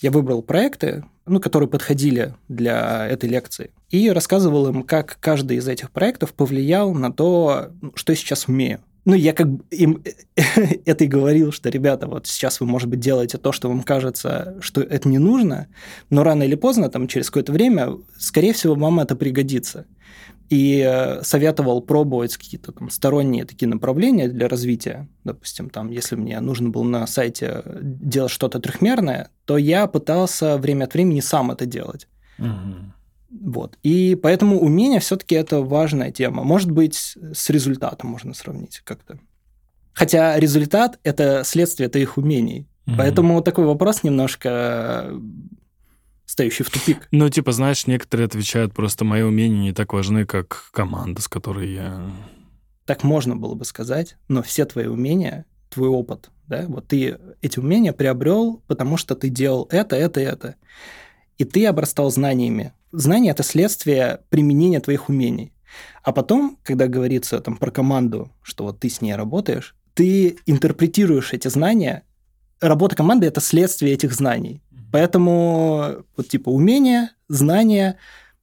Я выбрал проекты, ну, которые подходили для этой лекции, и рассказывал им, как каждый из этих проектов повлиял на то, что я сейчас умею. Ну, я как бы им это и говорил, что, ребята, вот сейчас вы, может быть, делаете то, что вам кажется, что это не нужно, но рано или поздно, там, через какое-то время, скорее всего, вам это пригодится. И э, советовал пробовать какие-то там сторонние такие направления для развития. Допустим, там, если мне нужно было на сайте делать что-то трехмерное, то я пытался время от времени сам это делать. Мгм. Вот. И поэтому умение все-таки это важная тема. Может быть, с результатом можно сравнить как-то. Хотя результат – это следствие твоих умений. Мгм. Поэтому такой вопрос немножко стоящий в тупик. Ну, типа, знаешь, некоторые отвечают, просто мои умения не так важны, как команда, с которой я... Так можно было бы сказать, но все твои умения, твой опыт, да, вот ты эти умения приобрел, потому что ты делал это, это, это. И ты обрастал знаниями. Знания – это следствие применения твоих умений. А потом, когда говорится там про команду, что вот ты с ней работаешь, ты интерпретируешь эти знания. Работа команды – это следствие этих знаний. Поэтому вот типа умения, знания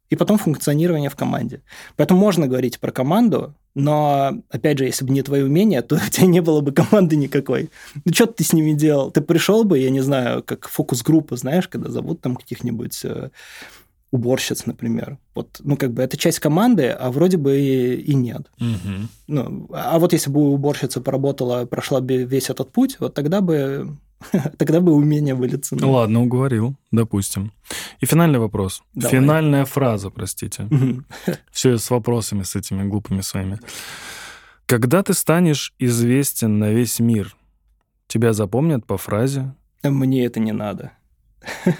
и потом функционирование в команде. Поэтому можно говорить про команду, но, опять же, если бы не твои умения, то у тебя не было бы команды никакой. Ну, что ты с ними делал? Ты пришел бы, я не знаю, как фокус-группу, знаешь, когда зовут там каких-нибудь э, уборщиц, например. Вот, ну, как бы это часть команды, а вроде бы и, и нет. Мгм. Ну, а вот если бы уборщица поработала, прошла бы весь этот путь, вот тогда бы тогда бы умения были ценны. Ну, ладно, уговорил, допустим. И финальный вопрос. Давай. Финальная фраза, простите. Все с вопросами, с этими глупыми своими. Когда ты станешь известен на весь мир, тебя запомнят по фразе. Мне это не надо.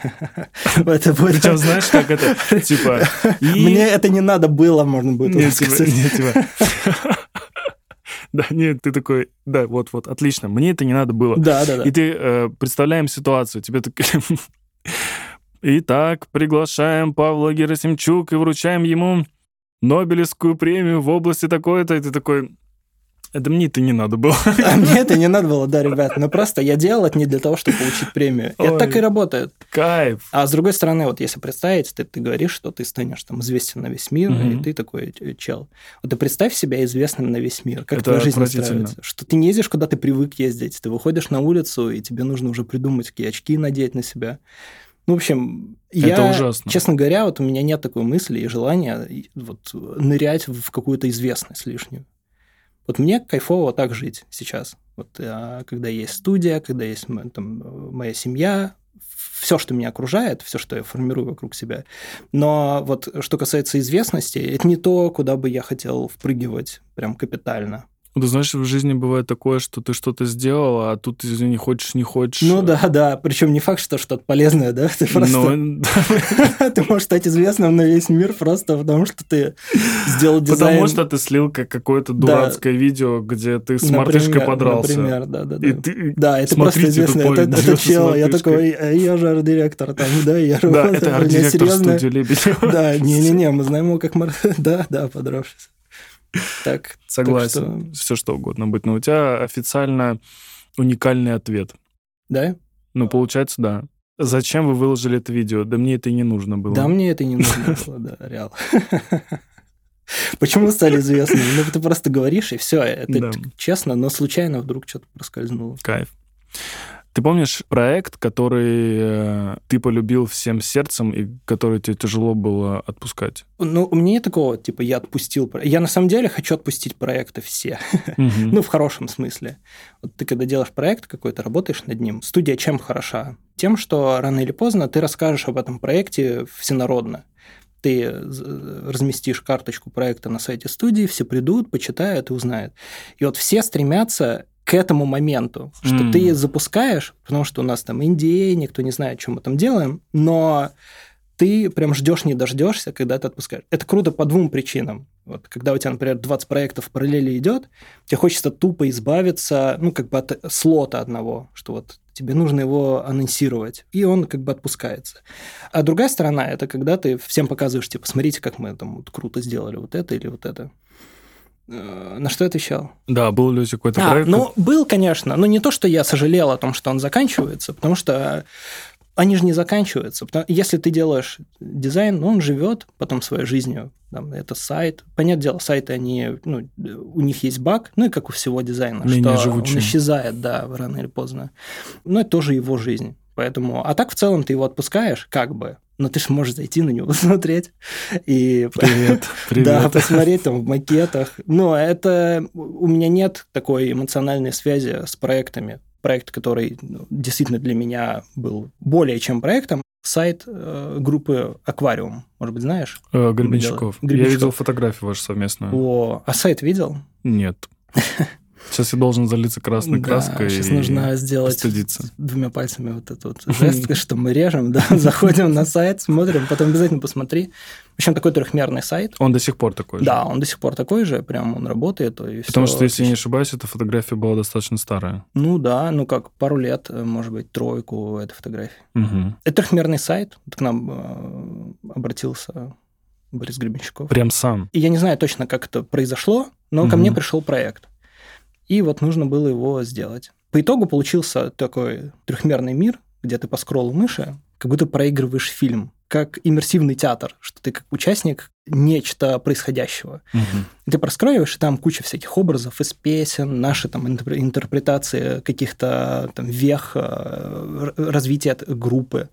Это будет- Причем знаешь, как это, типа... Мне это не надо было, можно будет уже типа, сказать. Да, нет, ты такой, да, вот-вот, отлично, мне это не надо было. Да, да, да. И ты э, представляем ситуацию, тебе так... Итак, приглашаем Павла Герасимчук и вручаем ему Нобелевскую премию в области такой-то, и ты такой, это мне это не надо было. А мне это не надо было, да, ребят. Но просто я делал это не для того, чтобы получить премию. Это Ой. так и работает. Кайф. А с другой стороны, вот если представить, ты, ты говоришь, что ты станешь там известен на весь мир, Мгм. и ты такой э, чел. Вот ты представь себя известным на весь мир. Как Это твоя жизнь устраивается. Что ты не ездишь, куда ты привык ездить. Ты выходишь на улицу, и тебе нужно уже придумать, какие очки надеть на себя. Ну, в общем, Это я, ужасно. честно говоря, вот у меня нет такой мысли и желания вот нырять в какую-то известность лишнюю. Вот мне кайфово так жить сейчас. Вот а, когда есть студия, когда есть там, э, моя семья, все, что меня окружает, все, что я формирую вокруг себя. Но вот что касается известности, это не то, куда бы я хотел впрыгивать прям капитально. Ну, Ты знаешь, в жизни бывает такое, что ты что-то сделал, а тут, извини, хочешь, не хочешь. Ну да, да. Причем не факт, что что-то полезное, да? Ты просто... Ну, Ты можешь стать известным на весь мир просто потому, что ты сделал дизайн. Потому что ты слил как какое-то дурацкое видео, где ты с мартышкой подрался. Например, да, да, да. Это просто известно. Это, чел. Я такой, «А я же арт-директор там, да, я Да, это арт-директор студии Лебедева. Да, не-не-не, мы знаем его как... Да, да, подравшись. Так, Согласен. Все что угодно быть. Но у тебя официально уникальный ответ. да? Ну, получается, да. Зачем вы выложили это видео? Да мне это и не нужно было. Да, мне это не нужно было, да, реал. Почему стали известными? Ну, ты просто говоришь, и все, это Да. честно, но случайно вдруг что-то проскользнуло. Кайф. Ты помнишь проект, который э, ты полюбил всем сердцем и который тебе тяжело было отпускать? Ну, у меня нет такого, типа, я отпустил... Я на самом деле хочу отпустить проекты все. Мгм. Ну, в хорошем смысле. Вот ты когда делаешь проект какой-то, работаешь над ним, студия чем хороша? Тем, что рано или поздно ты расскажешь об этом проекте всенародно. Ты з- разместишь карточку проекта на сайте студии, все придут, почитают и узнают. И вот все стремятся к этому моменту, что М. ты запускаешь, потому что у нас там Индия, никто не знает, что мы там делаем, но ты прям ждешь, не дождешься, когда ты отпускаешь. Это круто по двум причинам. Вот, когда у тебя, например, 20 проектов в параллели идет, тебе хочется тупо избавиться, ну, как бы от слота одного, что вот тебе нужно его анонсировать, и он как бы отпускается. А другая сторона – это когда ты всем показываешь, типа, смотрите, как мы там вот круто сделали вот это или вот это. Э, На что я отвечал? Да, был ли у тебя какой-то А, проект? ну, был, конечно, но не то, что я сожалел о том, что он заканчивается, потому что они же не заканчиваются. Если ты делаешь дизайн, ну, он живет потом своей жизнью. Там, это сайт. Понятное дело, сайты, они, ну, у них есть баг, ну, и как у всего дизайна, Менее что живучие. он исчезает, да, рано или поздно. Но это тоже его жизнь. Поэтому, а так в целом ты его отпускаешь, как бы, но ты же можешь зайти на него посмотреть. И, Привет, привет. Да, посмотреть там в макетах. Но это... У меня нет такой эмоциональной связи с проектами. Проект, который ну, действительно для меня был более чем проектом, сайт э, группы «Аквариум». Может быть, знаешь? Э, Гребенщиков. Я видел фотографию вашу совместную. О, а сайт видел? Нет. Сейчас я должен залиться красной Да, краской Сейчас нужно сделать постыдиться. двумя пальцами вот этот вот жест, что мы режем, да, заходим на сайт, смотрим, потом обязательно посмотри. В общем, такой трехмерный сайт. Он до сих пор такой же. Да, он до сих пор такой же, прям он работает. И Потому что, если я не ошибаюсь, эта фотография была достаточно старая. Ну да, ну как, пару лет, э, может быть, тройку этой фотографии. Мгм. Это трехмерный сайт, к нам э, обратился Борис Гребенщиков. Прям сам. И я не знаю точно, как это произошло, но ко Мгм. мне пришел проект. И вот нужно было его сделать. По итогу получился такой трехмерный мир, где ты по скроллу мыши как будто проигрываешь фильм, как иммерсивный театр, что ты как участник нечто происходящего. И ты проскроиваешь, и там куча всяких образов из песен, наши там интерпре- интерпретации каких-то там вех э, развития группы.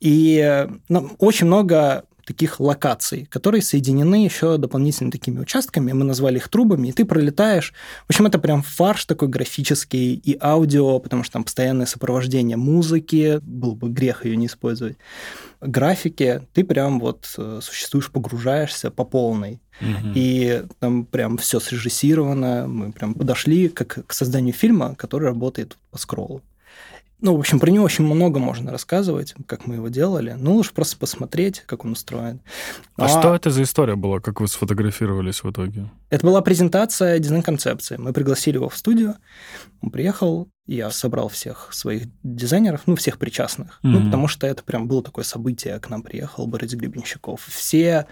И э, ну, очень много таких локаций, которые соединены еще дополнительными такими участками, мы назвали их трубами, и ты пролетаешь. В общем, это прям фарш такой графический и аудио, потому что там постоянное сопровождение музыки, был бы грех ее не использовать. Графики, ты прям вот э, существуешь, погружаешься по полной. Мгм. И там прям все срежиссировано. Мы прям подошли как к созданию фильма, который работает по скроллу. Ну, в общем, про него очень много можно рассказывать, как мы его делали. Ну, лучше просто посмотреть, как он устроен. А что это за история была, как вы сфотографировались в итоге? Это была презентация дизайн-концепции. Мы пригласили его в студию. Он приехал, я собрал всех своих дизайнеров, ну, всех причастных. Ну, Мгм. потому что это прям было такое событие. К нам приехал Борис Гребенщиков. Все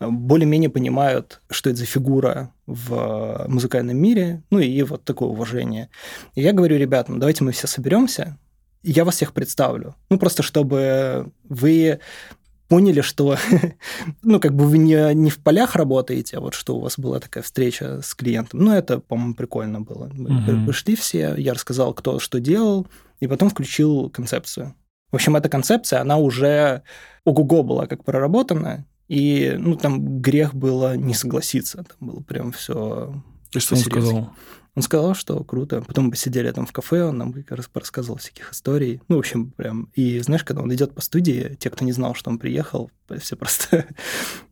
э, более-менее понимают, что это за фигура в музыкальном мире, ну, и вот такое уважение. И я говорю ребятам, давайте мы все соберемся, я вас всех представлю. Ну, просто чтобы вы поняли, что, ну, как бы вы не, не в полях работаете, а вот что у вас была такая встреча с клиентом. Ну, это, по-моему, прикольно было. Мы Мгм. пришли все, я рассказал, кто что делал, и потом включил концепцию. В общем, эта концепция, она уже ого-го была как проработана, и, ну, там грех было не согласиться. Там было прям все... И что он сказал? Он сказал, что круто. Потом мы посидели там в кафе, он нам как раз рассказывал всяких историй. Ну, в общем, прям... И знаешь, когда он идет по студии, те, кто не знал, что он приехал, все просто...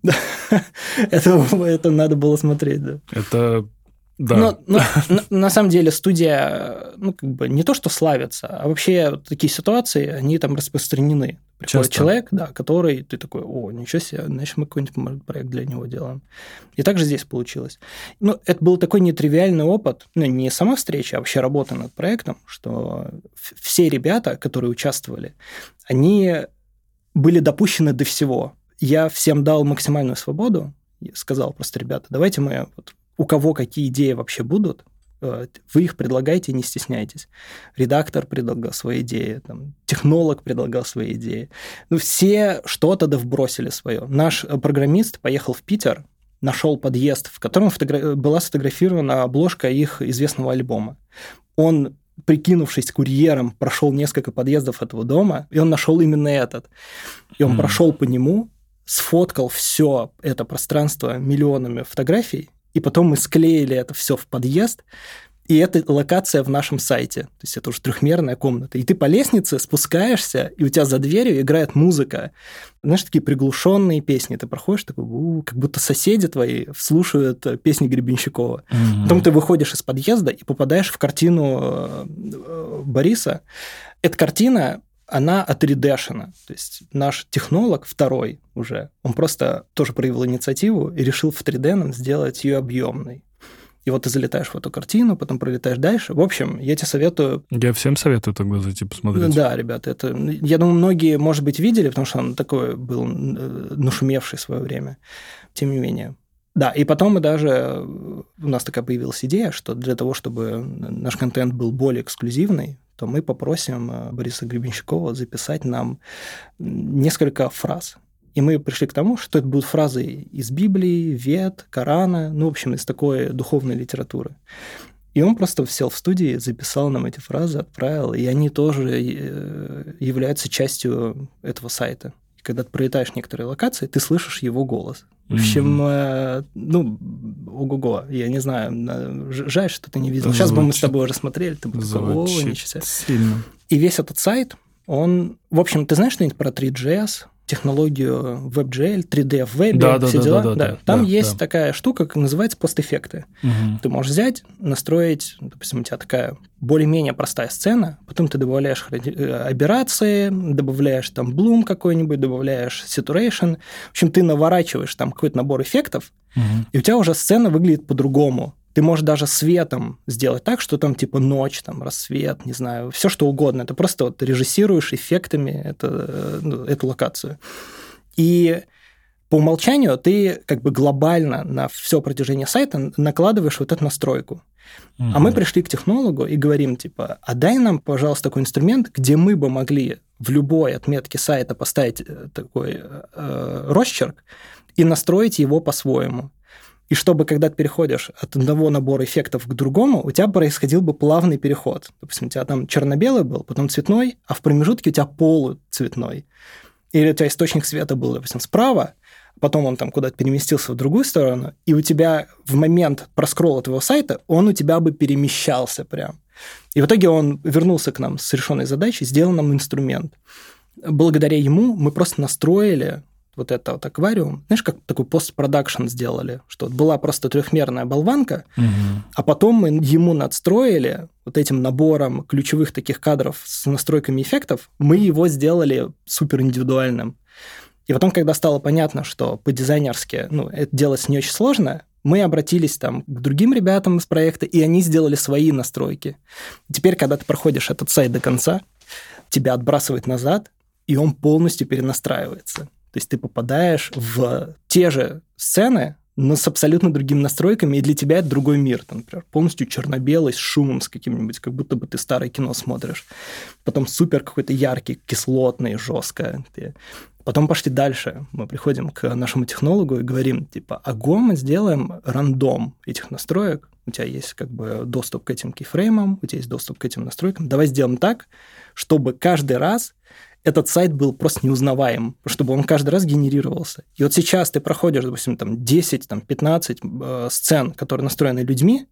Это, это надо было смотреть, да. Это... Да. Но, но на, на самом деле студия, ну, как бы не то, что славится, а вообще вот такие ситуации, они там распространены. Приходит Часто. человек, да, который, ты такой, о, ничего себе, значит, мы какой-нибудь может, проект для него делаем. И также здесь получилось. Ну, это был такой нетривиальный опыт, ну, не сама встреча, а вообще работа над проектом, что все ребята, которые участвовали, они были допущены до всего. Я всем дал максимальную свободу, сказал просто, ребята, давайте мы, вот, у кого какие идеи вообще будут, э, вы их предлагайте, не стесняйтесь. Редактор предлагал свои идеи, там, технолог предлагал свои идеи. Ну, все что-то да вбросили свое. Наш э, программист поехал в Питер, нашел подъезд, в котором фотогра- была сфотографирована обложка их известного альбома. Он прикинувшись курьером, прошел несколько подъездов этого дома, и он нашел именно этот. И он Мгм. прошел по нему, сфоткал все это пространство миллионами фотографий, и потом мы склеили это все в подъезд, и это локация в нашем сайте. То есть это уже трехмерная комната. И ты по лестнице спускаешься, и у тебя за дверью играет музыка. Знаешь, такие приглушенные песни. Ты проходишь, такой, «У, как будто соседи твои слушают э, песни Гребенщикова. Мгм. Потом ты выходишь из подъезда и попадаешь в картину э, э, Бориса. Эта картина, она от редешена. То есть наш технолог, второй уже, он просто тоже проявил инициативу и решил в 3D нам сделать ее объемной. И вот ты залетаешь в эту картину, потом пролетаешь дальше. В общем, я тебе советую... Я всем советую тогда зайти посмотреть. Да, ребята, это... Я думаю, многие, может быть, видели, потому что он такой был э, нашумевший в свое время. Тем не менее. Да, и потом мы даже... э, У нас такая появилась идея, что для того, чтобы наш контент был более эксклюзивный, то мы попросим э, Бориса Гребенщикова записать нам несколько фраз. И мы пришли к тому, что это будут фразы из Библии, Вет, Корана, ну, в общем, из такой духовной литературы. И он просто сел в студии, записал нам эти фразы, отправил, и они тоже э, являются частью этого сайта. И когда ты пролетаешь некоторые локации, ты слышишь его голос. В общем, э, ну, ого-го, я не знаю, жаль, что ты не видел. Сейчас бы мы с тобой уже смотрели, ты бы такой, «О, Звучит ничего себе». сильно. И весь этот сайт, он... В общем, ты знаешь что-нибудь про 3GS, технологию WebGL, 3D в вебе, Да, все да, дела? да, да, да, Там да, есть да. такая штука, как называется постэффекты. Мгм. Ты можешь взять, настроить, допустим, у тебя такая более-менее простая сцена, потом ты добавляешь э, аберрации, добавляешь там блум какой-нибудь, добавляешь saturation. В общем, ты наворачиваешь там какой-то набор эффектов, Мгм. и у тебя уже сцена выглядит по-другому. Ты можешь даже светом сделать так, что там типа ночь, там рассвет, не знаю, все что угодно. Ты просто вот режиссируешь эффектами это, э, ну, эту локацию. И по умолчанию ты как бы глобально на все протяжение сайта накладываешь вот эту настройку. А мы пришли к технологу и говорим, типа, а дай нам, пожалуйста, такой инструмент, где мы бы могли в любой отметке сайта поставить э, такой э, э, росчерк и настроить его по-своему. И чтобы, когда ты переходишь от одного набора эффектов к другому, у тебя происходил бы плавный переход. Допустим, у тебя там черно-белый был, потом цветной, а в промежутке у тебя полуцветной. Или у тебя источник света был, допустим, справа, потом он там куда-то переместился в другую сторону, и у тебя в момент проскролла твоего сайта он у тебя бы перемещался прям. И в итоге он вернулся к нам с решенной задачей, сделал нам инструмент. Благодаря ему мы просто настроили вот это вот аквариум, знаешь, как такой постпродакшн сделали, что вот была просто трехмерная болванка, Мгм. а потом мы ему надстроили вот этим набором ключевых таких кадров с настройками эффектов, мы его сделали супер индивидуальным. И потом, когда стало понятно, что по-дизайнерски ну, это делать не очень сложно, мы обратились там к другим ребятам из проекта, и они сделали свои настройки. Теперь, когда ты проходишь этот сайт до конца, тебя отбрасывает назад, и он полностью перенастраивается. То есть ты попадаешь в те же сцены, но с абсолютно другими настройками, и для тебя это другой мир. Там, например, полностью черно-белый, с шумом, с каким-нибудь, как будто бы ты старое кино смотришь. Потом супер какой-то яркий, кислотный, жестко. Ты- Потом пошли дальше. Мы приходим к нашему технологу и говорим, типа, а мы сделаем рандом этих настроек. У тебя есть как бы доступ к этим кейфреймам, у тебя есть доступ к этим настройкам. Давай сделаем так, чтобы каждый раз этот сайт был просто неузнаваем, чтобы он каждый раз генерировался. И вот сейчас ты проходишь, допустим, там 10, там 15 э, сцен, которые настроены людьми,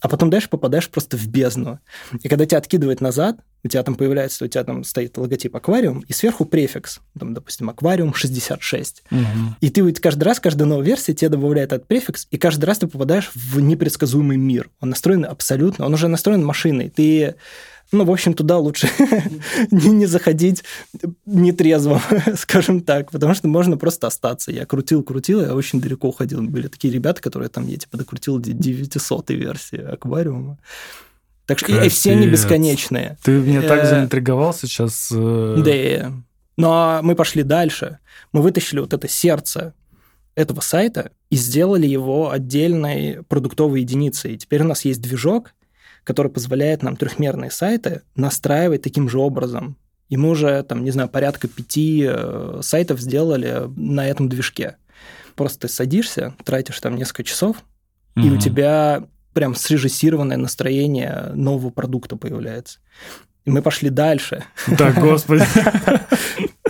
а потом дальше попадаешь просто в бездну. И когда тебя откидывает назад, у тебя там появляется, у тебя там стоит логотип аквариум, и сверху префикс, там, допустим, аквариум 66. Мгм. И ты вот каждый раз, каждая новая версия тебе добавляет этот префикс, и каждый раз ты попадаешь в непредсказуемый мир. Он настроен абсолютно, он уже настроен машиной. Ты, ну, в общем, туда лучше не, не заходить нетрезвым, скажем так, потому что можно просто остаться. Я крутил, крутил, я очень далеко уходил. Были такие ребята, которые там, я типа докрутил 900 версии аквариума. Так что и, и все они бесконечные. Ты меня так Э, заинтриговал сейчас. э, Да. Но мы пошли дальше. Мы вытащили вот это сердце этого сайта и сделали его отдельной продуктовой единицей. И теперь у нас есть движок, который позволяет нам трехмерные сайты настраивать таким же образом. И мы уже, там, не знаю, порядка пяти э, сайтов сделали на этом движке. Просто ты садишься, тратишь там несколько часов, и у тебя прям срежиссированное настроение нового продукта появляется. И мы пошли дальше. Да, господи.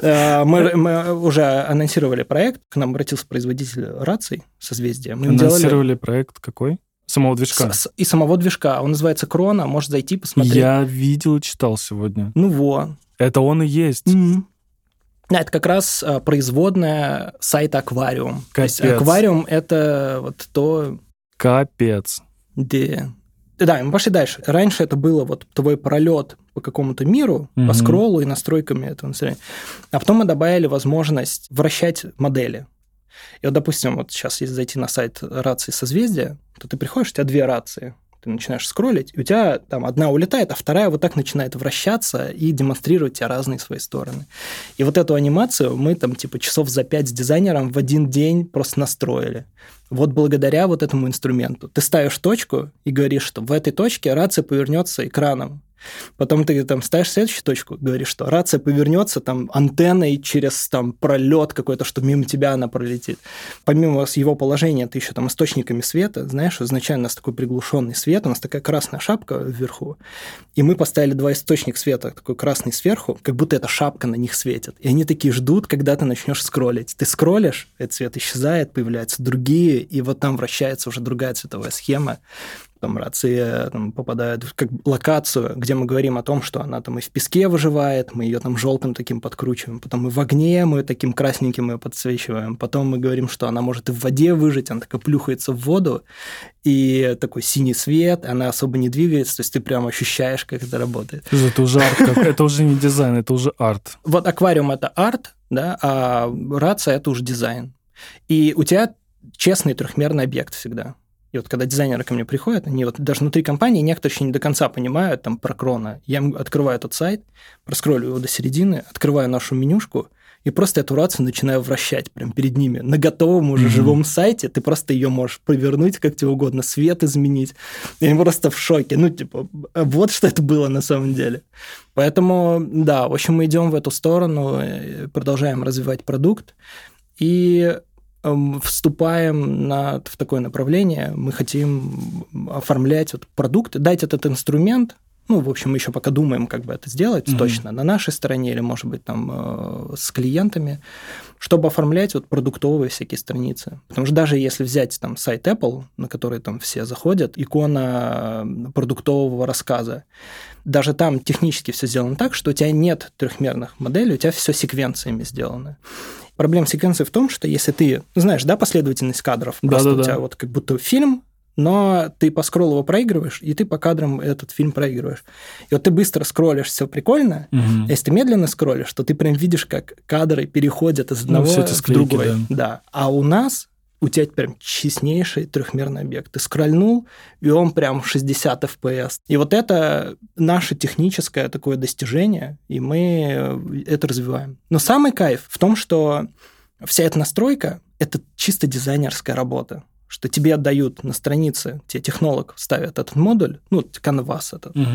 Э, Мы, мы уже анонсировали проект, к нам обратился производитель раций созвездия. Мы им делали Анонсировали проект какой? Самого движка. с- с- и самого движка. Он называется Крона, можешь зайти посмотреть. Я видел и читал сегодня. Ну во. Это он и есть. Мгм. Да, это как раз э, производная сайта Аквариум. То есть Капец. Аквариум это вот то, Капец. где... Да, мы пошли дальше. Раньше это было вот твой пролет по какому-то миру, Мгм. по скроллу и настройками этого настроения. А потом мы добавили возможность вращать модели. И вот, допустим, вот сейчас, если зайти на сайт рации созвездия, то ты приходишь, у тебя две рации. Ты начинаешь скроллить, и у тебя там одна улетает, а вторая вот так начинает вращаться и демонстрировать тебе разные свои стороны. И вот эту анимацию мы там типа часов за пять с дизайнером в один день просто настроили. Вот благодаря вот этому инструменту. Ты ставишь точку и говоришь, что в этой точке рация повернется экраном. Потом ты там ставишь следующую точку, говоришь, что рация повернется там антенной через там пролет какой-то, что мимо тебя она пролетит. Помимо его положения, ты еще там источниками света, знаешь, изначально у нас такой приглушенный свет, у нас такая красная шапка вверху, и мы поставили два источника света, такой красный сверху, как будто эта шапка на них светит. И они такие ждут, когда ты начнешь скроллить. Ты скроллишь, этот цвет исчезает, появляются другие, и вот там вращается уже другая цветовая схема там рации там, попадают в как локацию, где мы говорим о том, что она там и в песке выживает, мы ее там желтым таким подкручиваем, потом и в огне мы таким красненьким ее подсвечиваем, потом мы говорим, что она может и в воде выжить, она такая плюхается в воду, и такой синий свет, она особо не двигается, то есть ты прям ощущаешь, как это работает. Это уже арт, это уже не дизайн, это уже арт. Вот аквариум – это арт, да, а рация – это уже дизайн. И у тебя честный трехмерный объект всегда. И вот когда дизайнеры ко мне приходят, они вот даже внутри компании некоторые еще не до конца понимают там про крона. Я открываю этот сайт, проскроллю его до середины, открываю нашу менюшку, и просто эту рацию начинаю вращать прям перед ними. На готовом уже mm-hmm. живом сайте ты просто ее можешь повернуть как тебе угодно, свет изменить. И они просто в шоке. Ну, типа, вот что это было на самом деле. Поэтому, да, в общем, мы идем в эту сторону, э, продолжаем развивать продукт. И вступаем на, в такое направление, мы хотим оформлять вот продукты, дать этот инструмент, ну, в общем, мы еще пока думаем, как бы это сделать mm-hmm. точно на нашей стороне или, может быть, там э, с клиентами, чтобы оформлять вот продуктовые всякие страницы. Потому что даже если взять там сайт Apple, на который там все заходят, икона продуктового рассказа, даже там технически все сделано так, что у тебя нет трехмерных моделей, у тебя все секвенциями сделано. Проблема секвенции в том, что если ты знаешь, да, последовательность кадров, да, просто да, у тебя да. вот как будто фильм, но ты по скроллу его проигрываешь, и ты по кадрам этот фильм проигрываешь. И вот ты быстро скроллишь, все прикольно. Угу. Если ты медленно скроллишь, то ты прям видишь, как кадры переходят из одного ну, в другой. Да. да. А у нас у тебя прям честнейший трехмерный объект. Ты скрольнул, и он прям 60 FPS. И вот это наше техническое такое достижение, и мы это развиваем. Но самый кайф в том, что вся эта настройка – это чисто дизайнерская работа что тебе отдают на странице, тебе технолог ставит этот модуль, ну, канвас этот, угу.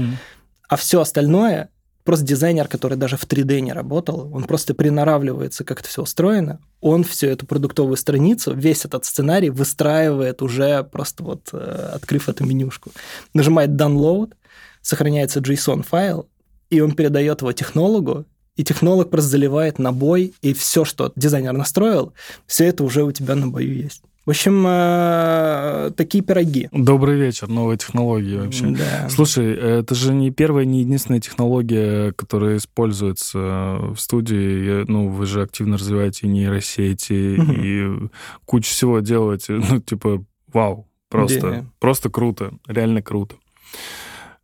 а все остальное просто дизайнер, который даже в 3D не работал, он просто приноравливается, как это все устроено, он всю эту продуктовую страницу, весь этот сценарий выстраивает уже просто вот э, открыв эту менюшку. Нажимает download, сохраняется JSON-файл, и он передает его технологу, и технолог просто заливает на бой, и все, что дизайнер настроил, все это уже у тебя на бою есть. В общем, э, такие пироги. Добрый вечер, новые технологии вообще. Да. Слушай, это же не первая, не единственная технология, которая используется в студии. Ну, вы же активно развиваете нейросети угу. и кучу всего делаете. Ну, типа, вау, просто, просто круто, реально круто.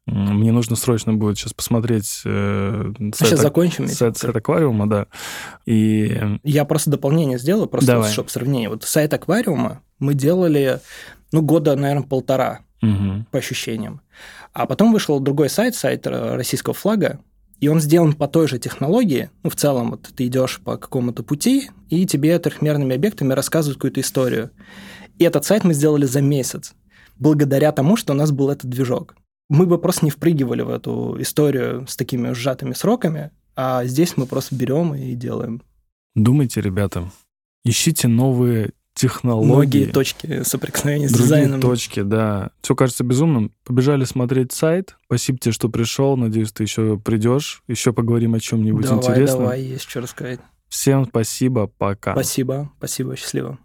Мне нужно срочно будет сейчас посмотреть э, сайт, сейчас закончим сайт, сайт аквариума, да. И... Я просто дополнение сделаю, просто Давай. чтобы сравнение. Вот сайт аквариума мы делали, ну, года, наверное, полтора, угу. по ощущениям. А потом вышел другой сайт, сайт российского флага, и он сделан по той же технологии. Ну, в целом, вот ты идешь по какому-то пути, и тебе трехмерными объектами рассказывают какую-то историю. И этот сайт мы сделали за месяц, благодаря тому, что у нас был этот движок мы бы просто не впрыгивали в эту историю с такими сжатыми сроками, а здесь мы просто берем и делаем. Думайте, ребята, ищите новые технологии. Многие точки соприкосновения с Другие дизайном. точки, да. Все кажется безумным. Побежали смотреть сайт. Спасибо тебе, что пришел. Надеюсь, ты еще придешь. Еще поговорим о чем-нибудь давай, интересном. Давай, есть что рассказать. Всем спасибо. Пока. Спасибо. Спасибо. Счастливо.